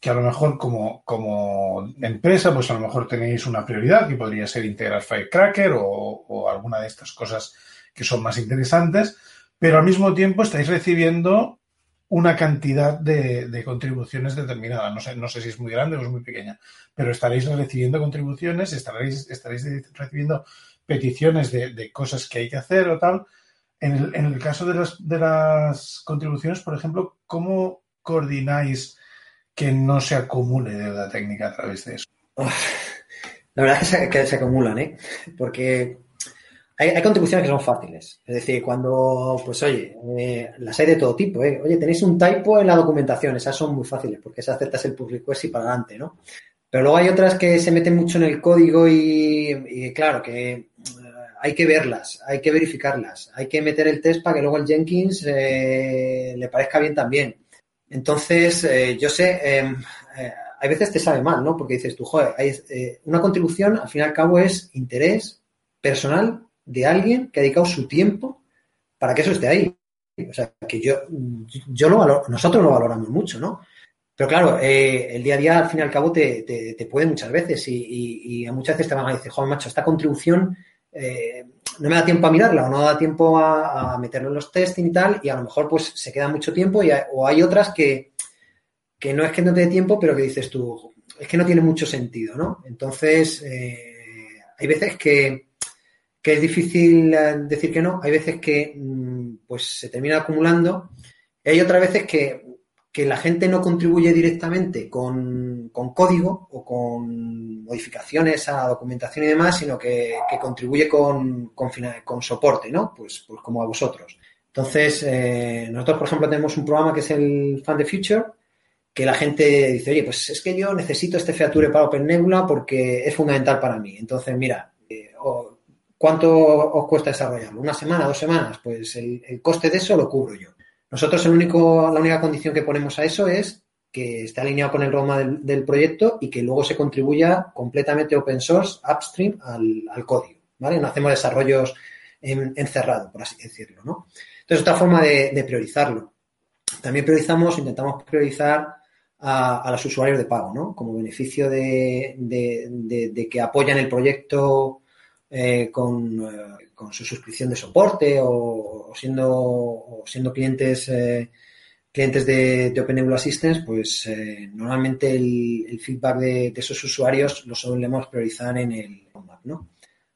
que a lo mejor como, empresa, pues a lo mejor tenéis una prioridad que podría ser integrar Firecracker o, alguna de estas cosas que son más interesantes, pero al mismo tiempo estáis recibiendo una cantidad de, contribuciones determinada. No sé, no sé si es muy grande o es muy pequeña, pero estaréis recibiendo contribuciones, estaréis, estaréis recibiendo peticiones de, de cosas que hay que hacer o tal. En el, en el caso de las, de las contribuciones, por ejemplo, ¿cómo coordináis que no se acumule deuda técnica a través de eso? La verdad es que se, acumulan, ¿eh? Porque hay, contribuciones que son fáciles. Es decir, cuando, pues oye, eh, las hay de todo tipo, ¿eh? Oye, tenéis un typo en la documentación, esas son muy fáciles porque se aceptas el pull request y para adelante, ¿no? Pero luego hay otras que se meten mucho en el código y, claro, que hay que verlas, hay que verificarlas, hay que meter el test para que luego el Jenkins eh, le parezca bien también. Entonces, eh, yo sé, eh, eh, hay veces te sabe mal, ¿no? Porque dices tú, joder, hay, eh, una contribución al fin y al cabo es interés personal de alguien que ha dedicado su tiempo para que eso esté ahí. O sea, que yo, yo lo valoro, nosotros lo valoramos mucho, ¿no? Pero claro, eh, el día a día al fin y al cabo te, te, te puede muchas veces y, y, y, muchas veces te van a decir, joder, macho, esta contribución no me da tiempo a mirarla o no da tiempo a, meterlo en los testing y tal, y a lo mejor pues se queda mucho tiempo y hay, o hay otras que, que no es que no te dé tiempo, pero que dices tú, es que no tiene mucho sentido, ¿no? Entonces, eh, hay veces que, que, es difícil eh, decir que no, hay veces que mm, pues se termina acumulando, y hay otras veces que, que la gente no contribuye directamente con, con, código o con modificaciones a documentación y demás, sino que, contribuye con, con, soporte, ¿no? Pues, pues como a vosotros. Entonces, eh, nosotros, por ejemplo, tenemos un programa que es el Fund the Future, que la gente dice, oye, pues es que yo necesito este feature para OpenNebula porque es fundamental para mí. Entonces, mira, eh, ¿cuánto os cuesta desarrollarlo? ¿Una semana, dos semanas? Pues el coste de eso lo cubro yo. Nosotros la única condición que ponemos a eso es que esté alineado con el roadmap del, proyecto y que luego se contribuya completamente open source, upstream, al, código. ¿vale? No hacemos desarrollos en, encerrado, por así decirlo. ¿no? Entonces, otra forma de, priorizarlo. También priorizamos, intentamos priorizar a, los usuarios de pago, ¿no? Como beneficio de que apoyan el proyecto eh, con, eh, con, su suscripción de soporte o, o siendo, o siendo clientes, eh, clientes de, de OpenEBLE Assistance, pues eh, normalmente el, el feedback de, esos usuarios lo solemos priorizar en el roadmap, ¿no?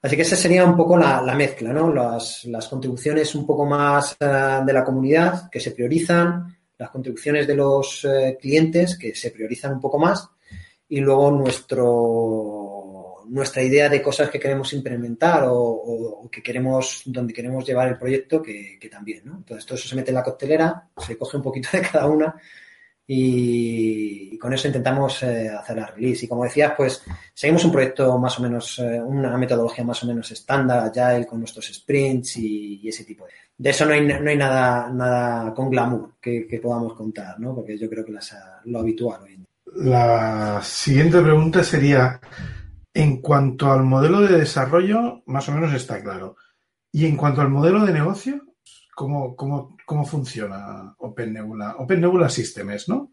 Así que esa sería un poco la, la mezcla, ¿no? Las, las, contribuciones un poco más uh, de la comunidad que se priorizan, las contribuciones de los eh, clientes que se priorizan un poco más y luego nuestro, nuestra idea de cosas que queremos implementar o, que queremos, donde queremos llevar el proyecto que, también, ¿no? Entonces todo eso se mete en la coctelera, se coge un poquito de cada una y, con eso intentamos eh, hacer la release. Y como decías, pues seguimos un proyecto más o menos, eh, una metodología más o menos estándar, agile, con nuestros sprints y, ese tipo de de eso no hay, no hay nada, nada con glamour que, que podamos contar, ¿no? Porque yo creo que las, lo habitual hoy en día. La siguiente pregunta sería, en cuanto al modelo de desarrollo, más o menos está claro. Y en cuanto al modelo de negocio, ¿cómo, cómo, cómo funciona Open Nebula? Systems, ¿no?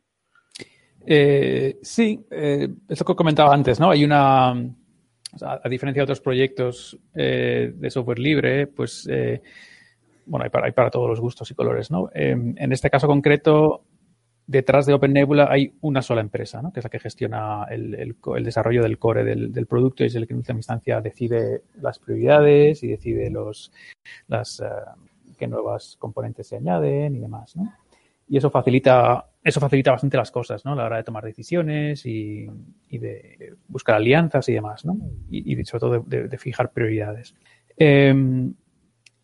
Eh, sí, eh, es lo que comentaba antes, ¿no? Hay una, a diferencia de otros proyectos eh, de software libre, pues eh, bueno, hay para, todos los gustos y colores, ¿no? En este caso concreto, detrás de Open Nebula hay una sola empresa, ¿no? Que es la que gestiona el, desarrollo del core del, producto y es el que en última instancia decide las prioridades y decide los, las, uh, qué nuevas componentes se añaden y demás, ¿no? Y eso facilita, eso facilita bastante las cosas, ¿no? A la hora de tomar decisiones y, de buscar alianzas y demás, ¿no? Y, sobre todo de, fijar prioridades. Eh,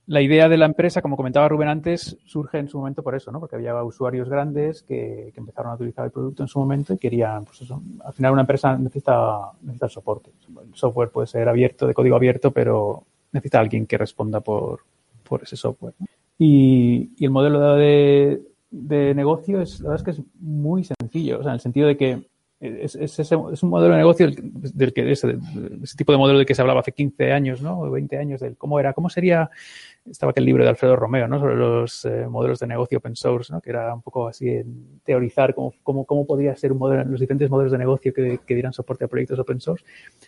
la idea de la empresa, como comentaba Rubén antes, surge en su momento por eso, ¿no? Porque había usuarios grandes que, que empezaron a utilizar el producto en su momento y querían, pues eso, al final una empresa necesita, necesita soporte. El software puede ser abierto, de código abierto, pero necesita alguien que responda por, por ese software. Y, y, el modelo de, de negocio es, la verdad es que es muy sencillo, o sea, en el sentido de que es, es, es, un modelo de negocio del, que ese, tipo de modelo del que se hablaba hace 15 años, ¿no? O 20 años, del cómo era, cómo sería, estaba aquel libro de Alfredo Romeo, ¿no? Sobre los eh, modelos de negocio open source, ¿no? Que era un poco así en teorizar cómo, cómo, cómo podría ser un modelo, los diferentes modelos de negocio que, que dieran soporte a proyectos open source.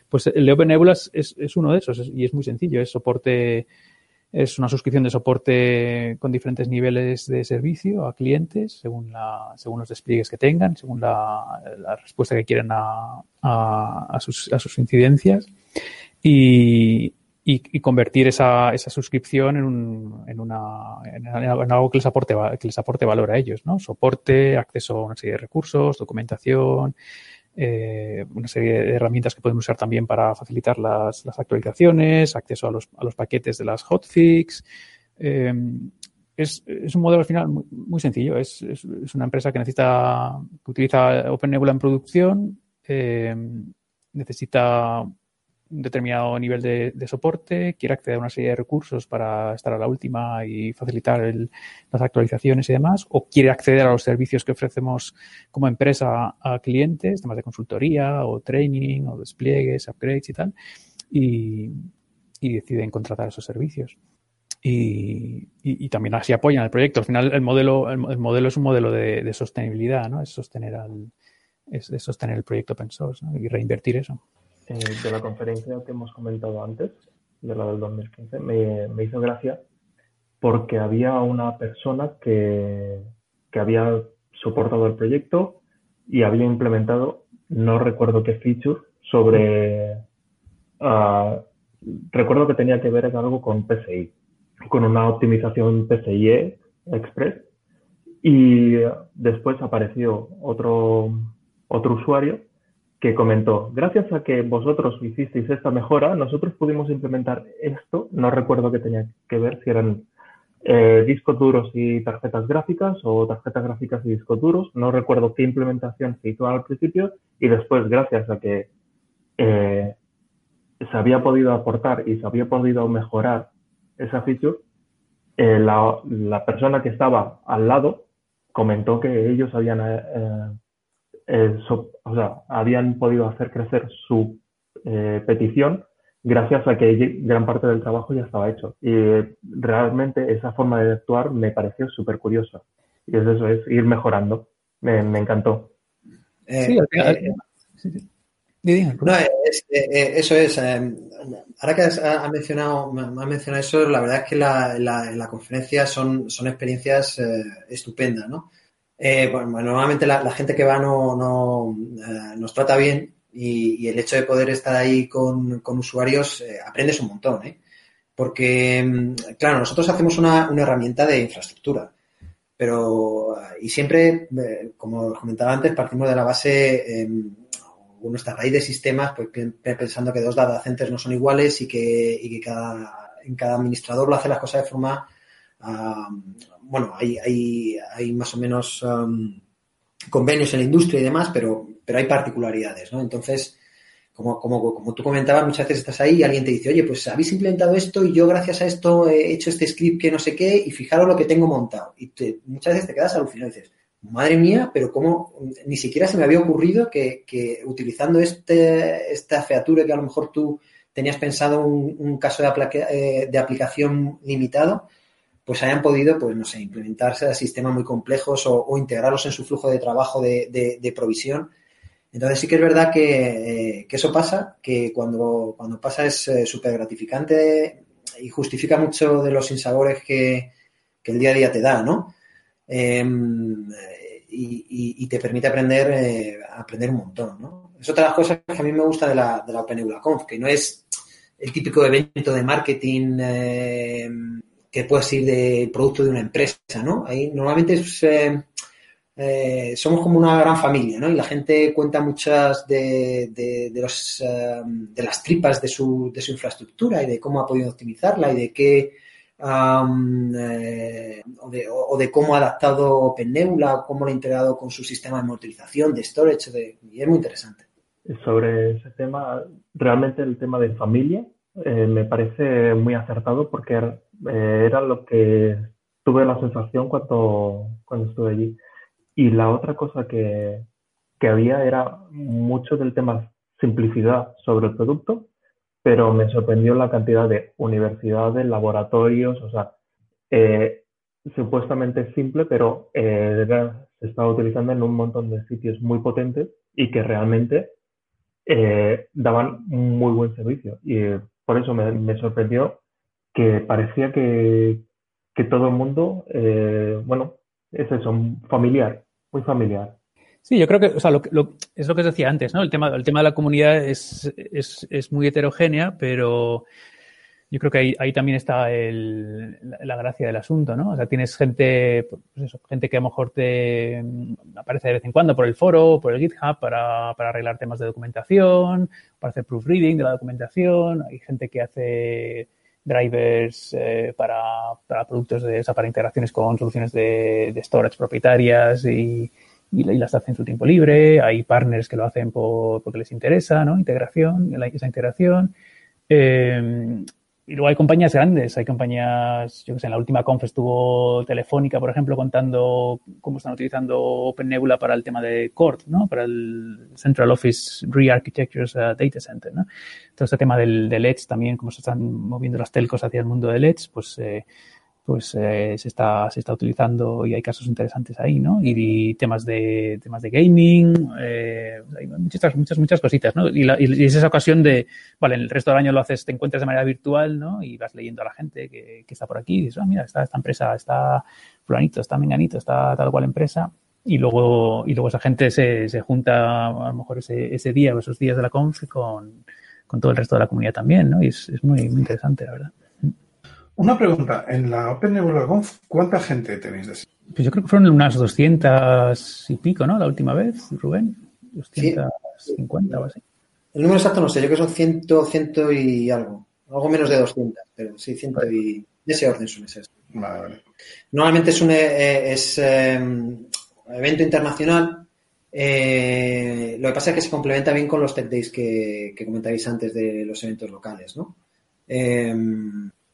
Pues el de Open es, es uno de esos y es muy sencillo, es soporte es una suscripción de soporte con diferentes niveles de servicio a clientes, según, la, según los despliegues que tengan, según la, respuesta que quieran a, a, a, sus, a sus incidencias. Y, y, y, convertir esa, esa suscripción en, un, en, una, en, algo que les, aporte, que les aporte valor a ellos, ¿no? Soporte, acceso a una serie de recursos, documentación, eh, una serie de herramientas que pueden usar también para facilitar las, las actualizaciones, acceso a los, a los, paquetes de las hotfix. Eh, es, es, un modelo al final muy, muy sencillo. Es, es, es, una empresa que necesita, que utiliza OpenNebula en producción, eh, necesita un determinado nivel de, de, soporte, quiere acceder a una serie de recursos para estar a la última y facilitar el, las actualizaciones y demás, o quiere acceder a los servicios que ofrecemos como empresa a, clientes, temas de consultoría o training o despliegues, upgrades y tal, y, y deciden contratar esos servicios. Y, y, y, también así apoyan el proyecto. Al final el modelo, el, el modelo es un modelo de, de, sostenibilidad, ¿no? Es sostener al, es, es sostener el proyecto open source ¿no? y reinvertir eso eh, de la conferencia que hemos comentado antes, de la del 2015, me, me hizo gracia porque había una persona que, que, había soportado el proyecto y había implementado, no recuerdo qué feature, sobre... Uh, recuerdo que tenía que ver algo con PCI, con una optimización PCIe Express. Y después apareció otro, otro usuario que comentó, gracias a que vosotros hicisteis esta mejora, nosotros pudimos implementar esto, no recuerdo que tenía que ver si eran eh, discos duros y tarjetas gráficas o tarjetas gráficas y discos duros, no recuerdo qué implementación se hizo al principio y después gracias a que eh, se había podido aportar y se había podido mejorar esa feature, eh, la, persona que estaba al lado comentó que ellos habían eh, eh, so, o sea, habían podido hacer crecer su eh, petición gracias a que gran parte del trabajo ya estaba hecho. Y realmente esa forma de actuar me pareció súper curiosa. Y es eso, es ir mejorando. Me, me encantó. Eh, sí, eh, sí, sí. No, es, eh, eso es. Eh, ahora que ha mencionado, ha mencionado eso, la verdad es que la, la, la conferencia son, son experiencias eh, estupendas, ¿no? Eh, bueno, normalmente la, gente que va no, no eh, nos trata bien y, el hecho de poder estar ahí con, con usuarios eh, aprendes un montón, ¿eh? Porque, mm, claro, nosotros hacemos una, una herramienta de infraestructura, pero, y siempre, como comentaba antes, partimos de la base, nuestra raíz de sistemas, pues pensando que dos data centers no son iguales y que, y que cada, en cada administrador lo hace las cosas de forma Uh, bueno, hay, hay, hay, más o menos um, convenios en la industria y demás, pero, pero hay particularidades, ¿no? Entonces, como, como, como tú comentabas, muchas veces estás ahí y alguien te dice, oye, pues habéis implementado esto y yo gracias a esto he hecho este script que no sé qué y fijaros lo que tengo montado. Y te, muchas veces te quedas alucinado y dices, madre mía, pero cómo ni siquiera se me había ocurrido que, que utilizando este, esta feature que a lo mejor tú tenías pensado un, un caso de, eh, de aplicación limitado, pues hayan podido, pues no sé, implementarse a sistemas muy complejos o, o, integrarlos en su flujo de trabajo de, de, provisión. Entonces sí que es verdad que, eh, que eso pasa, que cuando, cuando pasa es eh, súper gratificante y justifica mucho de los insabores que, que, el día a día te da, ¿no? Eh, y, te permite aprender, eh, aprender un montón, ¿no? Es otra de las cosas que a mí me gusta de la, de la que no es el típico evento de marketing eh, que puede ser del producto de una empresa, ¿no? Ahí normalmente eh, eh, somos como una gran familia, ¿no? Y la gente cuenta muchas de, de, de los, uh, de las tripas de su, de su infraestructura y de cómo ha podido optimizarla y de qué eh, o, de, cómo ha adaptado OpenNebula, cómo lo ha integrado con su sistema de monitorización, de storage, de, y es muy interesante. Sobre ese tema, realmente el tema de familia eh, me parece muy acertado porque eh, era lo que tuve la sensación cuando, cuando estuve allí. Y la otra cosa que, que había era mucho del tema simplicidad sobre el producto, pero me sorprendió la cantidad de universidades, laboratorios, o sea, eh, supuestamente simple, pero eh, se estaba utilizando en un montón de sitios muy potentes y que realmente eh, daban muy buen servicio. Y por eso me, sorprendió que parecía que, que todo el mundo, bueno, es eso, familiar, muy familiar. Sí, yo creo que, o sea, lo, es lo que os decía antes, ¿no? El tema, el tema de la comunidad es, es, es muy heterogénea, pero yo creo que ahí, ahí también está el, la, gracia del asunto, ¿no? O sea, tienes gente, pues eso, gente que a lo mejor te aparece de vez en cuando por el foro, por el GitHub para, para arreglar temas de documentación, para hacer proofreading de la documentación. Hay gente que hace drivers eh, para, para, productos de, o sea, para integraciones con soluciones de, de storage propietarias y, y, las hacen en su tiempo libre. Hay partners que lo hacen por, porque les interesa, ¿no? Integración, esa integración. Eh, y luego hay compañías grandes, hay compañías, yo que sé, en la última conf estuvo Telefónica, por ejemplo, contando cómo están utilizando OpenNebula para el tema de CORD, ¿no? Para el Central Office Re-Architectures uh, Data Center, ¿no? Todo este tema del, del Edge también, cómo se están moviendo las telcos hacia el mundo del Edge, pues eh, pues eh, se está se está utilizando y hay casos interesantes ahí, ¿no? Y, temas de temas de gaming, eh, hay muchas muchas muchas cositas, ¿no? Y, es esa ocasión de, vale, el resto del año lo haces, te encuentras de manera virtual, ¿no? Y vas leyendo a la gente que, está por aquí, y dices, ah, mira, está esta empresa, está fulanito, está menganito, está tal cual empresa, y luego y luego esa gente se, se junta a lo mejor ese, ese día o esos días de la conf con, con todo el resto de la comunidad también, ¿no? Y es, es muy, muy interesante, la verdad. Una pregunta, en la Open Nebula Conf, ¿cuánta gente tenéis de Pues yo creo que fueron unas 200 y pico, ¿no? La última vez, Rubén. 250 o así. El número exacto no sé, yo creo que son 100, 100 y algo. Algo menos de 200, pero sí, 100 y... De ese orden suele ser. Vale, vale. Normalmente es un eh, es, em, evento internacional. Eh, lo que pasa es que se complementa bien con los Tech Days que, que comentabais antes de los eventos locales, ¿no? Eh,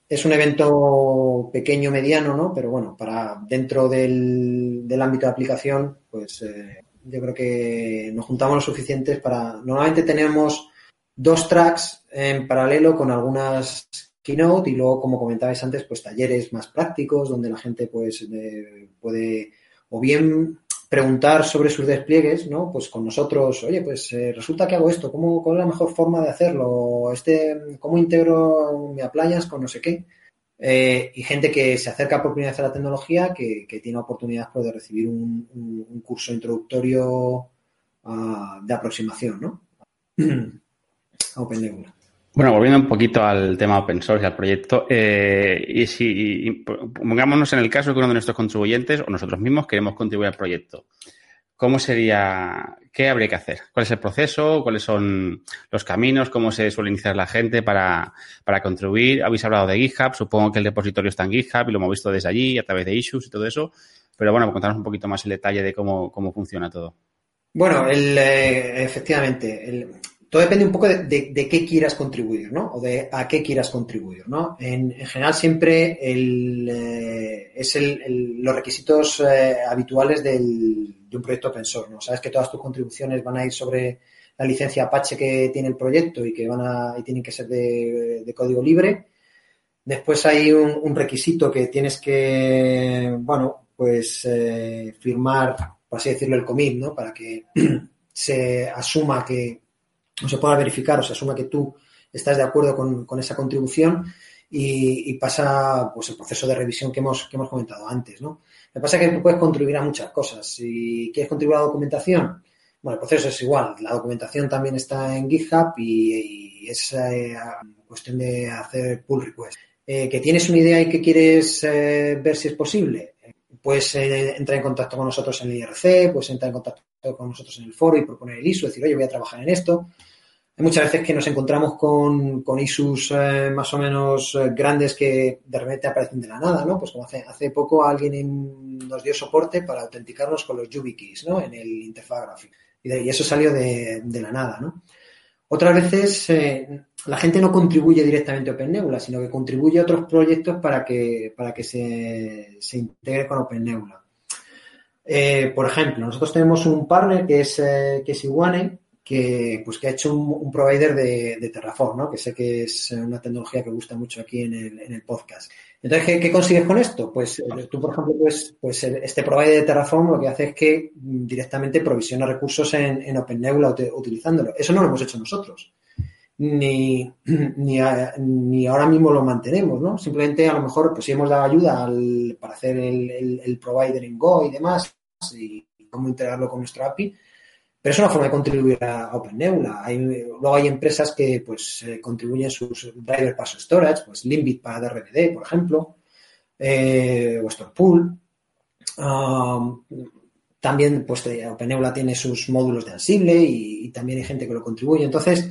es un evento pequeño, mediano, ¿no? Pero bueno, para dentro del, ámbito de aplicación, pues eh, yo creo que nos juntamos lo suficientes para. Normalmente tenemos dos tracks en paralelo con algunas keynote y luego, como comentabais antes, pues talleres más prácticos donde la gente pues eh, puede o bien preguntar sobre sus despliegues, ¿no? Pues con nosotros, oye, pues eh, resulta que hago esto, ¿cómo, ¿cuál es la mejor forma de hacerlo? Este, ¿Cómo integro mi appliance con no sé qué? Eh, y gente que se acerca por primera vez a la tecnología, que, tiene oportunidad pues, de recibir un, curso introductorio ah, de aproximación, ¿no? a OpenNebula. Bueno, volviendo un poquito al tema open source y al proyecto, eh, y si pongámonos en el caso de que uno de nuestros contribuyentes o nosotros mismos queremos contribuir al proyecto, ¿cómo sería, qué habría que hacer? ¿Cuál es el proceso? ¿Cuáles son los caminos? ¿Cómo se suele iniciar la gente para, para contribuir? Habéis hablado de GitHub, supongo que el depositorio está en GitHub y lo hemos visto desde allí a través de issues y todo eso, pero bueno, contanos un poquito más el detalle de cómo, cómo funciona todo. Bueno, el, eh, efectivamente, el, todo depende un poco de, qué quieras contribuir, ¿no? O de a qué quieras contribuir, ¿no? En, general siempre el, eh, es los requisitos eh, habituales de un proyecto open source. Sabes que todas tus contribuciones van a ir sobre la licencia Apache que tiene el proyecto y que van a, y tienen que ser de, código libre. Después hay un, requisito que tienes que, bueno, pues eh, firmar, por así decirlo, el commit, ¿no? Para que se asuma que o se pueda verificar o se asuma que tú estás de acuerdo con, esa contribución y, pasa pues el proceso de revisión que hemos, que hemos comentado antes, ¿no? Lo que pasa es que puedes contribuir a muchas cosas. Si quieres contribuir a la documentación, bueno, el proceso es igual. La documentación también está en GitHub y, es eh, cuestión de hacer pull request. Eh, que tienes una idea y que quieres eh, ver si es posible, puedes entrar en contacto con nosotros en el IRC, puedes entrar en contacto con nosotros en el foro y proponer el ISO, decir, oye, voy a trabajar en esto. hay muchas veces que nos encontramos con, con issues eh, más o menos eh, grandes que de repente aparecen de la nada, ¿no? Pues como hace, hace poco alguien nos dio soporte para autenticarnos con los YubiKeys, ¿no? En el interfaz gráfico. Y, eso salió de, de la nada, ¿no? Otras veces eh, la gente no contribuye directamente a OpenNebula, sino que contribuye a otros proyectos para que, para que se, se integre con OpenNebula. Eh, por ejemplo, nosotros tenemos un partner que es, eh, que es Iguane, que, pues, que ha hecho un, provider de, Terraform, ¿no? que sé que es una tecnología que gusta mucho aquí en el, podcast. Entonces, ¿qué, consigues con esto? Pues eh, tú, por ejemplo, pues, pues este provider de Terraform lo que hace es que mm, directamente provisiona recursos en, en OpenNebula ut- utilizándolo. Eso no lo hemos hecho nosotros. Ni, ni, ni ahora mismo lo mantenemos, ¿no? Simplemente a lo mejor pues sí hemos dado ayuda para hacer el provider en Go y demás y cómo integrarlo con nuestro API, pero es una forma de contribuir a OpenNebula. Hay, luego hay empresas que pues eh, contribuyen sus drivers para su storage, pues Limbit para DRBD, por ejemplo, eh, vuestro pool. Um, también pues OpenNebula tiene sus módulos de Ansible y, también hay gente que lo contribuye. Entonces,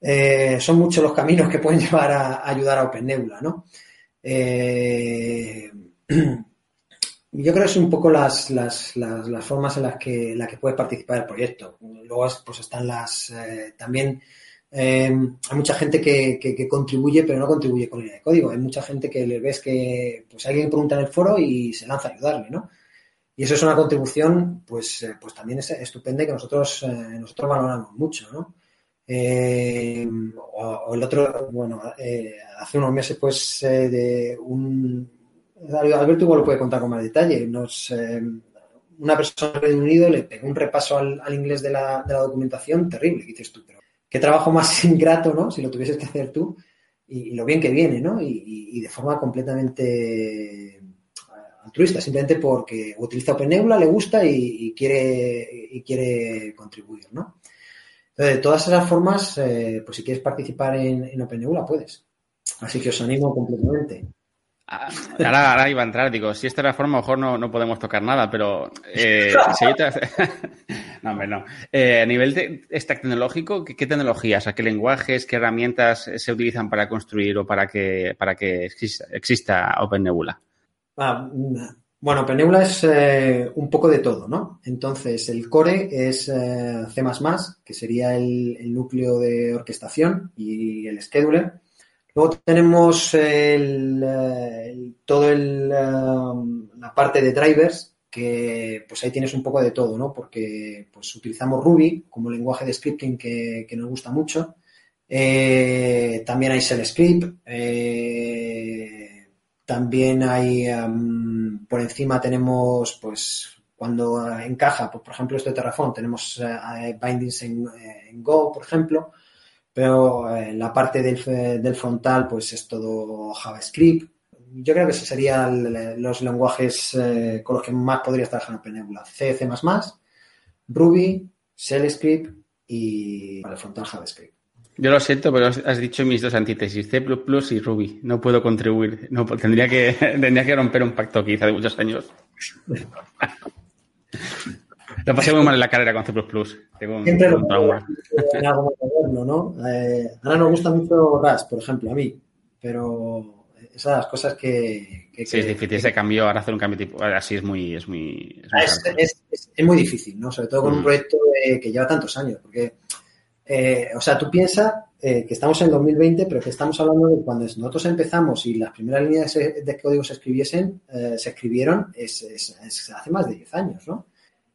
eh, son muchos los caminos que pueden llevar a, a ayudar a OpenNebula, ¿no? Eh, yo creo que son un poco las, las, las, formas en las que, las que puedes participar del proyecto. Luego pues están las eh, también eh, hay mucha gente que, que, contribuye, pero no contribuye con línea de código. Hay mucha gente que le ves que pues alguien pregunta en el foro y se lanza a ayudarle, ¿no? Y eso es una contribución, pues, eh, pues también es estupenda que nosotros, eh, nosotros valoramos mucho, ¿no? Eh, o, o, el otro, bueno, eh, hace unos meses, pues, eh, de un. Alberto igual lo puede contar con más detalle. Eh, una persona del Reino Unido le pegó un repaso al, inglés de la, documentación terrible, dices tú, pero qué trabajo más ingrato, ¿no? Si lo tuvieses que hacer tú y, lo bien que viene, ¿no? Y, de forma completamente altruista, simplemente porque utiliza OpenNebula, le gusta y, quiere, contribuir, ¿no? Entonces, de todas esas formas, eh, pues si quieres participar en, en OpenNebula, puedes. Así que os animo completamente. Ahora, ahora, iba a entrar, digo, si esta es la forma, a lo mejor no, no podemos tocar nada, pero eh, si no, hombre, no. Eh, a nivel de tecnológico, ¿qué, ¿qué, tecnologías, a qué lenguajes, qué herramientas se utilizan para construir o para que, para que exista, exista OpenNebula? Ah, bueno, OpenNebula es eh, un poco de todo, ¿no? Entonces, el core es C++, que sería el, el, núcleo de orquestación y el scheduler. Luego tenemos el, el, todo el, um, la parte de drivers, que pues ahí tienes un poco de todo, ¿no? Porque pues utilizamos Ruby como lenguaje de scripting que, nos gusta mucho. Eh, también hay Shell Script. Eh, también hay, um, por encima tenemos, pues, cuando encaja, pues, por ejemplo, este Terraform, tenemos uh, bindings en Go, por ejemplo pero en la parte del, del, frontal pues es todo JavaScript. Yo creo que esos serían los lenguajes eh, con los que más podrías trabajar en OpenNebula. C, C++, Ruby, Shellscript y para el frontal JavaScript. Yo lo siento, pero has dicho mis dos antítesis, C++ y Ruby. No puedo contribuir. No, tendría, que, tendría que romper un pacto quizá de muchos años. Lo pasé muy mal en la carrera con C++. Tengo un, Siempre un trauma. En algo moderno, ¿no? Eh, ahora nos gusta mucho Rust, por ejemplo, a mí. Pero esas cosas que... que sí, es difícil ese cambio, ahora hacer un cambio tipo... Así es muy... Es muy, es muy, es, es, es, es muy difícil, ¿no? Sobre todo con mm. un proyecto eh, que lleva tantos años. Porque, eh, o sea, tú piensas eh, que estamos en 2020, pero que estamos hablando de cuando nosotros empezamos y las primeras líneas de código se escribiesen, eh, se escribieron es, hace más de 10 años, ¿no?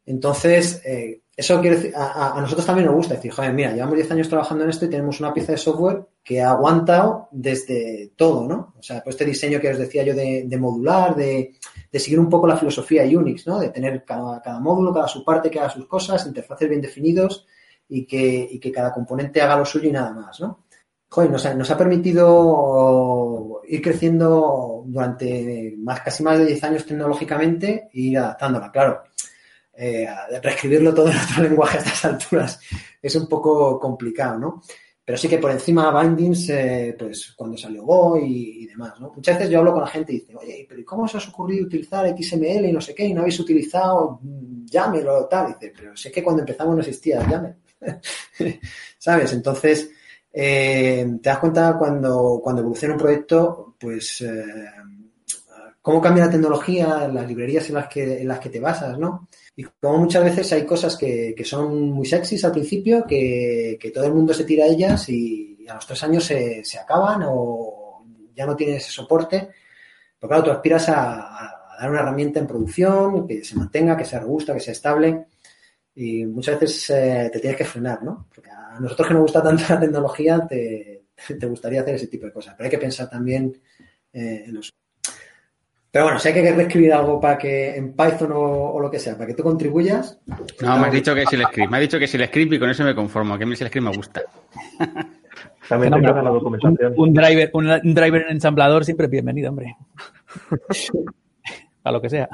Entonces, eh, eso quiere decir, a, nosotros también nos gusta decir, joder, mira, llevamos 10 años trabajando en esto y tenemos una pieza de software que ha aguantado desde todo, ¿no? O sea, pues este diseño que os decía yo de, modular, de, seguir un poco la filosofía Unix, ¿no? De tener cada, módulo, cada su parte que haga sus cosas, interfaces bien definidos y que, y que cada componente haga lo suyo y nada más, ¿no? Joder, nos ha, nos ha permitido ir creciendo durante más, casi más de 10 años tecnológicamente e ir adaptándola, claro eh, reescribirlo todo en otro lenguaje a estas alturas es un poco complicado, ¿no? Pero sí que por encima Bindings, eh, pues cuando salió Go y, demás, ¿no? Muchas veces yo hablo con la gente y dice, oye, pero ¿cómo os ha ocurrido utilizar XML y no sé qué? Y no habéis utilizado YAML o tal. Dice, pero sé que cuando empezamos no existía YAML. ¿Sabes? Entonces, eh, te das cuenta cuando, cuando evoluciona un proyecto, pues eh, cómo cambia la tecnología, las librerías en las que, en las que te basas, ¿no? Y como muchas veces hay cosas que, que son muy sexys al principio, que, que, todo el mundo se tira a ellas y a los tres años se, se acaban o ya no tienes ese soporte. Pero claro, tú aspiras a, a, dar una herramienta en producción, que se mantenga, que sea robusta, que sea estable. Y muchas veces eh, te tienes que frenar, ¿no? Porque a nosotros que nos gusta tanto la tecnología, te, te gustaría hacer ese tipo de cosas. Pero hay que pensar también eh, en los pero bueno, si hay que reescribir algo para que en Python o, o, lo que sea, para que tú contribuyas. No, me has dicho que si el script. Me ha dicho que si el script y con eso me conformo, que a mí si el script me gusta. También no, la documentación. Un, un, driver, un, un, driver en ensamblador siempre es bienvenido, hombre. a lo que sea.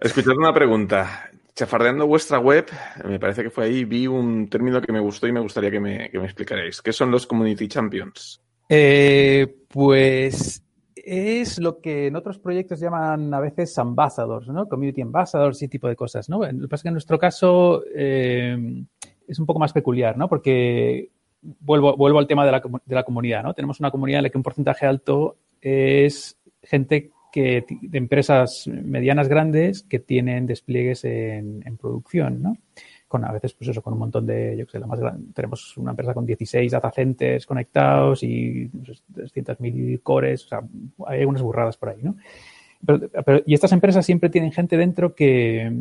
Escuchad una pregunta. Chafardeando vuestra web, me parece que fue ahí, vi un término que me gustó y me gustaría que me, que me explicarais. ¿Qué son los Community Champions? Eh, pues es lo que en otros proyectos llaman a veces ambassadors, ¿no? Community ambassadors y tipo de cosas, ¿no? Lo que pasa es que en nuestro caso eh, es un poco más peculiar, ¿no? Porque vuelvo, vuelvo al tema de la, de la, comunidad, ¿no? Tenemos una comunidad en la que un porcentaje alto es gente que, de empresas medianas grandes que tienen despliegues en, en producción, ¿no? Con a veces, pues eso, con un montón de, yo que sé, la más tenemos una empresa con 16 data centers conectados y pues, 300.000 cores, o sea, hay algunas burradas por ahí, ¿no? Pero, pero, y estas empresas siempre tienen gente dentro que,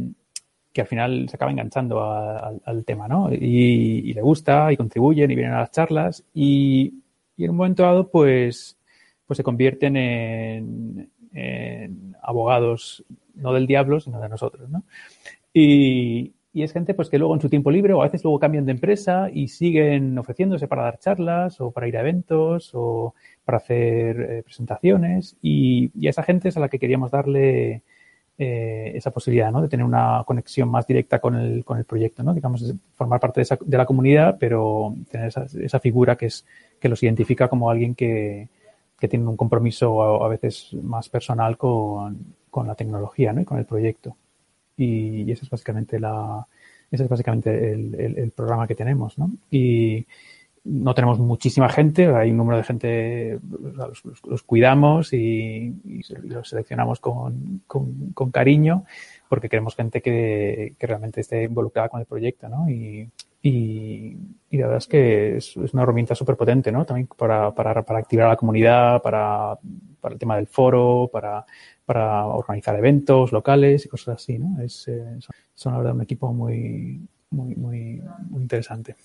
que al final se acaba enganchando a, a, al tema, ¿no? Y, y, le gusta y contribuyen y vienen a las charlas y, y en un momento dado, pues, pues se convierten en, en abogados, no del diablo, sino de nosotros, ¿no? Y, y es gente pues que luego en su tiempo libre o a veces luego cambian de empresa y siguen ofreciéndose para dar charlas o para ir a eventos o para hacer eh, presentaciones y, y, a esa gente es a la que queríamos darle eh, esa posibilidad ¿no? de tener una conexión más directa con el, con el proyecto, ¿no? digamos, formar parte de, esa, de la comunidad, pero tener esa, esa, figura que, es, que los identifica como alguien que, que tiene un compromiso a, a veces más personal con, con la tecnología ¿no? y con el proyecto y, y ese es básicamente la ese es básicamente el, el, el, programa que tenemos, ¿no? Y no tenemos muchísima gente, hay un número de gente, los, cuidamos y, y, los seleccionamos con, con, con, cariño porque queremos gente que, que, realmente esté involucrada con el proyecto, ¿no? Y, y, la verdad es que es, es una herramienta súper potente, ¿no? También para, para, para activar a la comunidad, para, para el tema del foro, para para organizar eventos locales y cosas así, ¿no? Es, eh, son, la verdad, un equipo muy, muy, muy, muy interesante.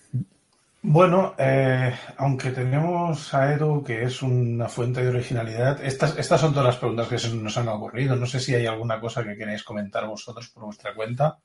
Bueno, eh, aunque tenemos a Edu, que es una fuente de originalidad, estas, estas son todas las preguntas que se nos han ocurrido. No sé si hay alguna cosa que queréis comentar vosotros por vuestra cuenta.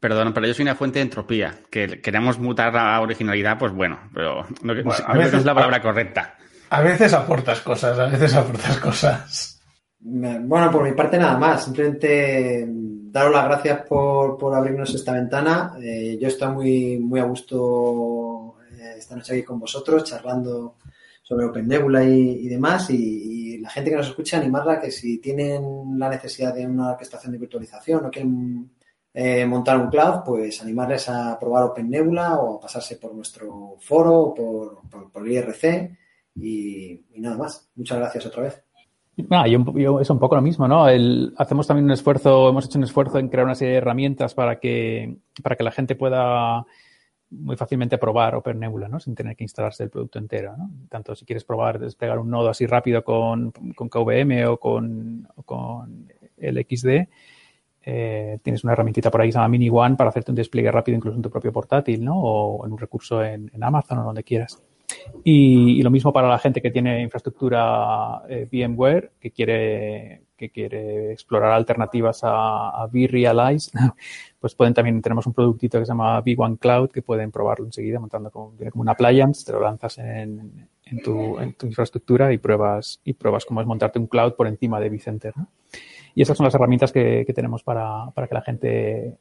Perdón, pero yo soy una fuente de entropía. Que queremos mutar a originalidad, pues bueno, pero no, bueno, no veces, es la palabra a, correcta. A veces aportas cosas, a veces aportas cosas. Bueno, por mi parte nada más. Simplemente daros las gracias por, por abrirnos esta ventana. Eh, yo estoy muy, muy a gusto eh, esta noche aquí con vosotros, charlando sobre Open Nebula y, y demás. Y, y, la gente que nos escucha, animarla que si tienen la necesidad de una orquestación de virtualización o quieren eh, montar un cloud, pues animarles a probar Open Nebula o a pasarse por nuestro foro o por, por, por IRC. Y, nada más. Muchas gracias otra vez. Ah, yo, yo, es un poco lo mismo, ¿no? El, hacemos también un esfuerzo, hemos hecho un esfuerzo en crear una serie de herramientas para que, para que la gente pueda muy fácilmente probar Open Nebula, ¿no? Sin tener que instalarse el producto entero, ¿no? Tanto si quieres probar desplegar un nodo así rápido con, con KVM o con, o con el XD, eh, tienes una herramientita por ahí que se llama Mini One para hacerte un despliegue rápido incluso en tu propio portátil, ¿no? O en un recurso en, Amazon o donde quieras. Y, y, lo mismo para la gente que tiene infraestructura eh, VMware, que quiere, que quiere explorar alternativas a, a vRealize, pues pueden también, tenemos un productito que se llama V1 Cloud, que pueden probarlo enseguida, montando como, como una appliance, te lo lanzas en, en, tu, en tu infraestructura y pruebas, y pruebas cómo es montarte un cloud por encima de vCenter, ¿no? Y esas son las herramientas que, tenemos para, para que la gente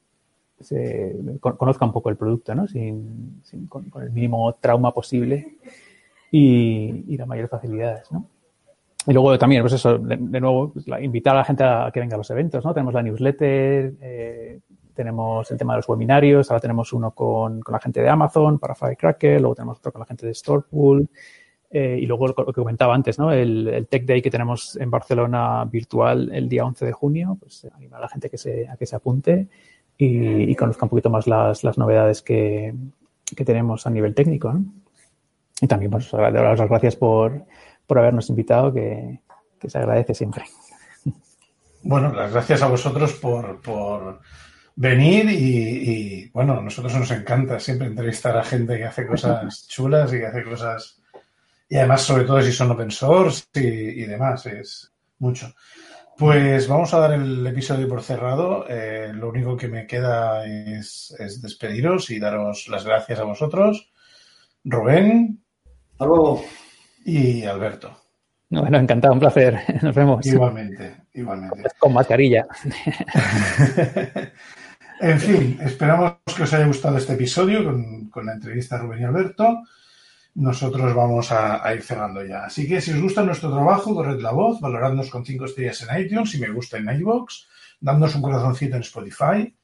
se conozca un poco el producto, ¿no? Sin, sin con, el mínimo trauma posible y, y las mayores facilidades, ¿no? Y luego también, pues eso, de, nuevo, pues invitar a la gente a que venga a los eventos, ¿no? Tenemos la newsletter, eh, tenemos el tema de los webinarios, ahora tenemos uno con, con la gente de Amazon para Firecracker, luego tenemos otro con la gente de Storepool, eh, y luego lo, que comentaba antes, ¿no? El, el, Tech Day que tenemos en Barcelona virtual el día 11 de junio, pues anima a la gente que se, a que se apunte y, conozca un poquito más las, las novedades que, que, tenemos a nivel técnico. ¿no? Y también, pues, dar las gracias por, por habernos invitado, que, que, se agradece siempre. Bueno, las gracias a vosotros por, por venir y, y, bueno, a nosotros nos encanta siempre entrevistar a gente que hace cosas chulas y que hace cosas y además, sobre todo si son open source y, y demás, es mucho. Pues vamos a dar el episodio por cerrado. Eh, lo único que me queda es, es, despediros y daros las gracias a vosotros. Rubén. Hasta luego. Y Alberto. Bueno, encantado, un placer. Nos vemos. Igualmente, igualmente. Con mascarilla. en fin, esperamos que os haya gustado este episodio con, con la entrevista a Rubén y Alberto nosotros vamos a, ir cerrando ya. Así que si os gusta nuestro trabajo, corred la voz, valoradnos con 5 estrellas en iTunes, si me gusta en iVoox, dándonos un corazoncito en Spotify.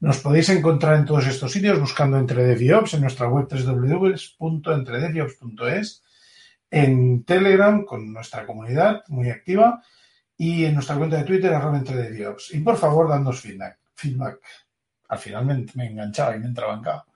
Nos podéis encontrar en todos estos sitios buscando Entre DevOps en nuestra web www.entredeviops.es, en Telegram con nuestra comunidad muy activa y en nuestra cuenta de Twitter arroba. Y por favor, dadnos feedback. feedback. Al final me, me enganchaba y me entrabancaba.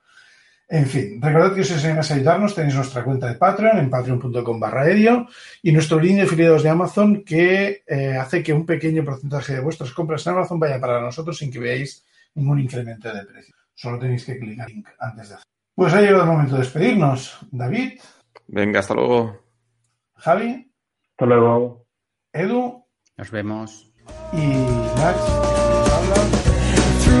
En fin, recordad que si os animáis a ayudarnos tenéis nuestra cuenta de Patreon en patreon.com barra edio y nuestro link de afiliados de Amazon que eh, hace que un pequeño porcentaje de vuestras compras en Amazon vaya para nosotros sin que veáis ningún incremento de precio. Solo tenéis que clicar link antes de hacer. Pues ha llegado el momento de despedirnos. David. Venga, hasta luego. Javi. Hasta luego. Edu. Nos vemos. Y Max.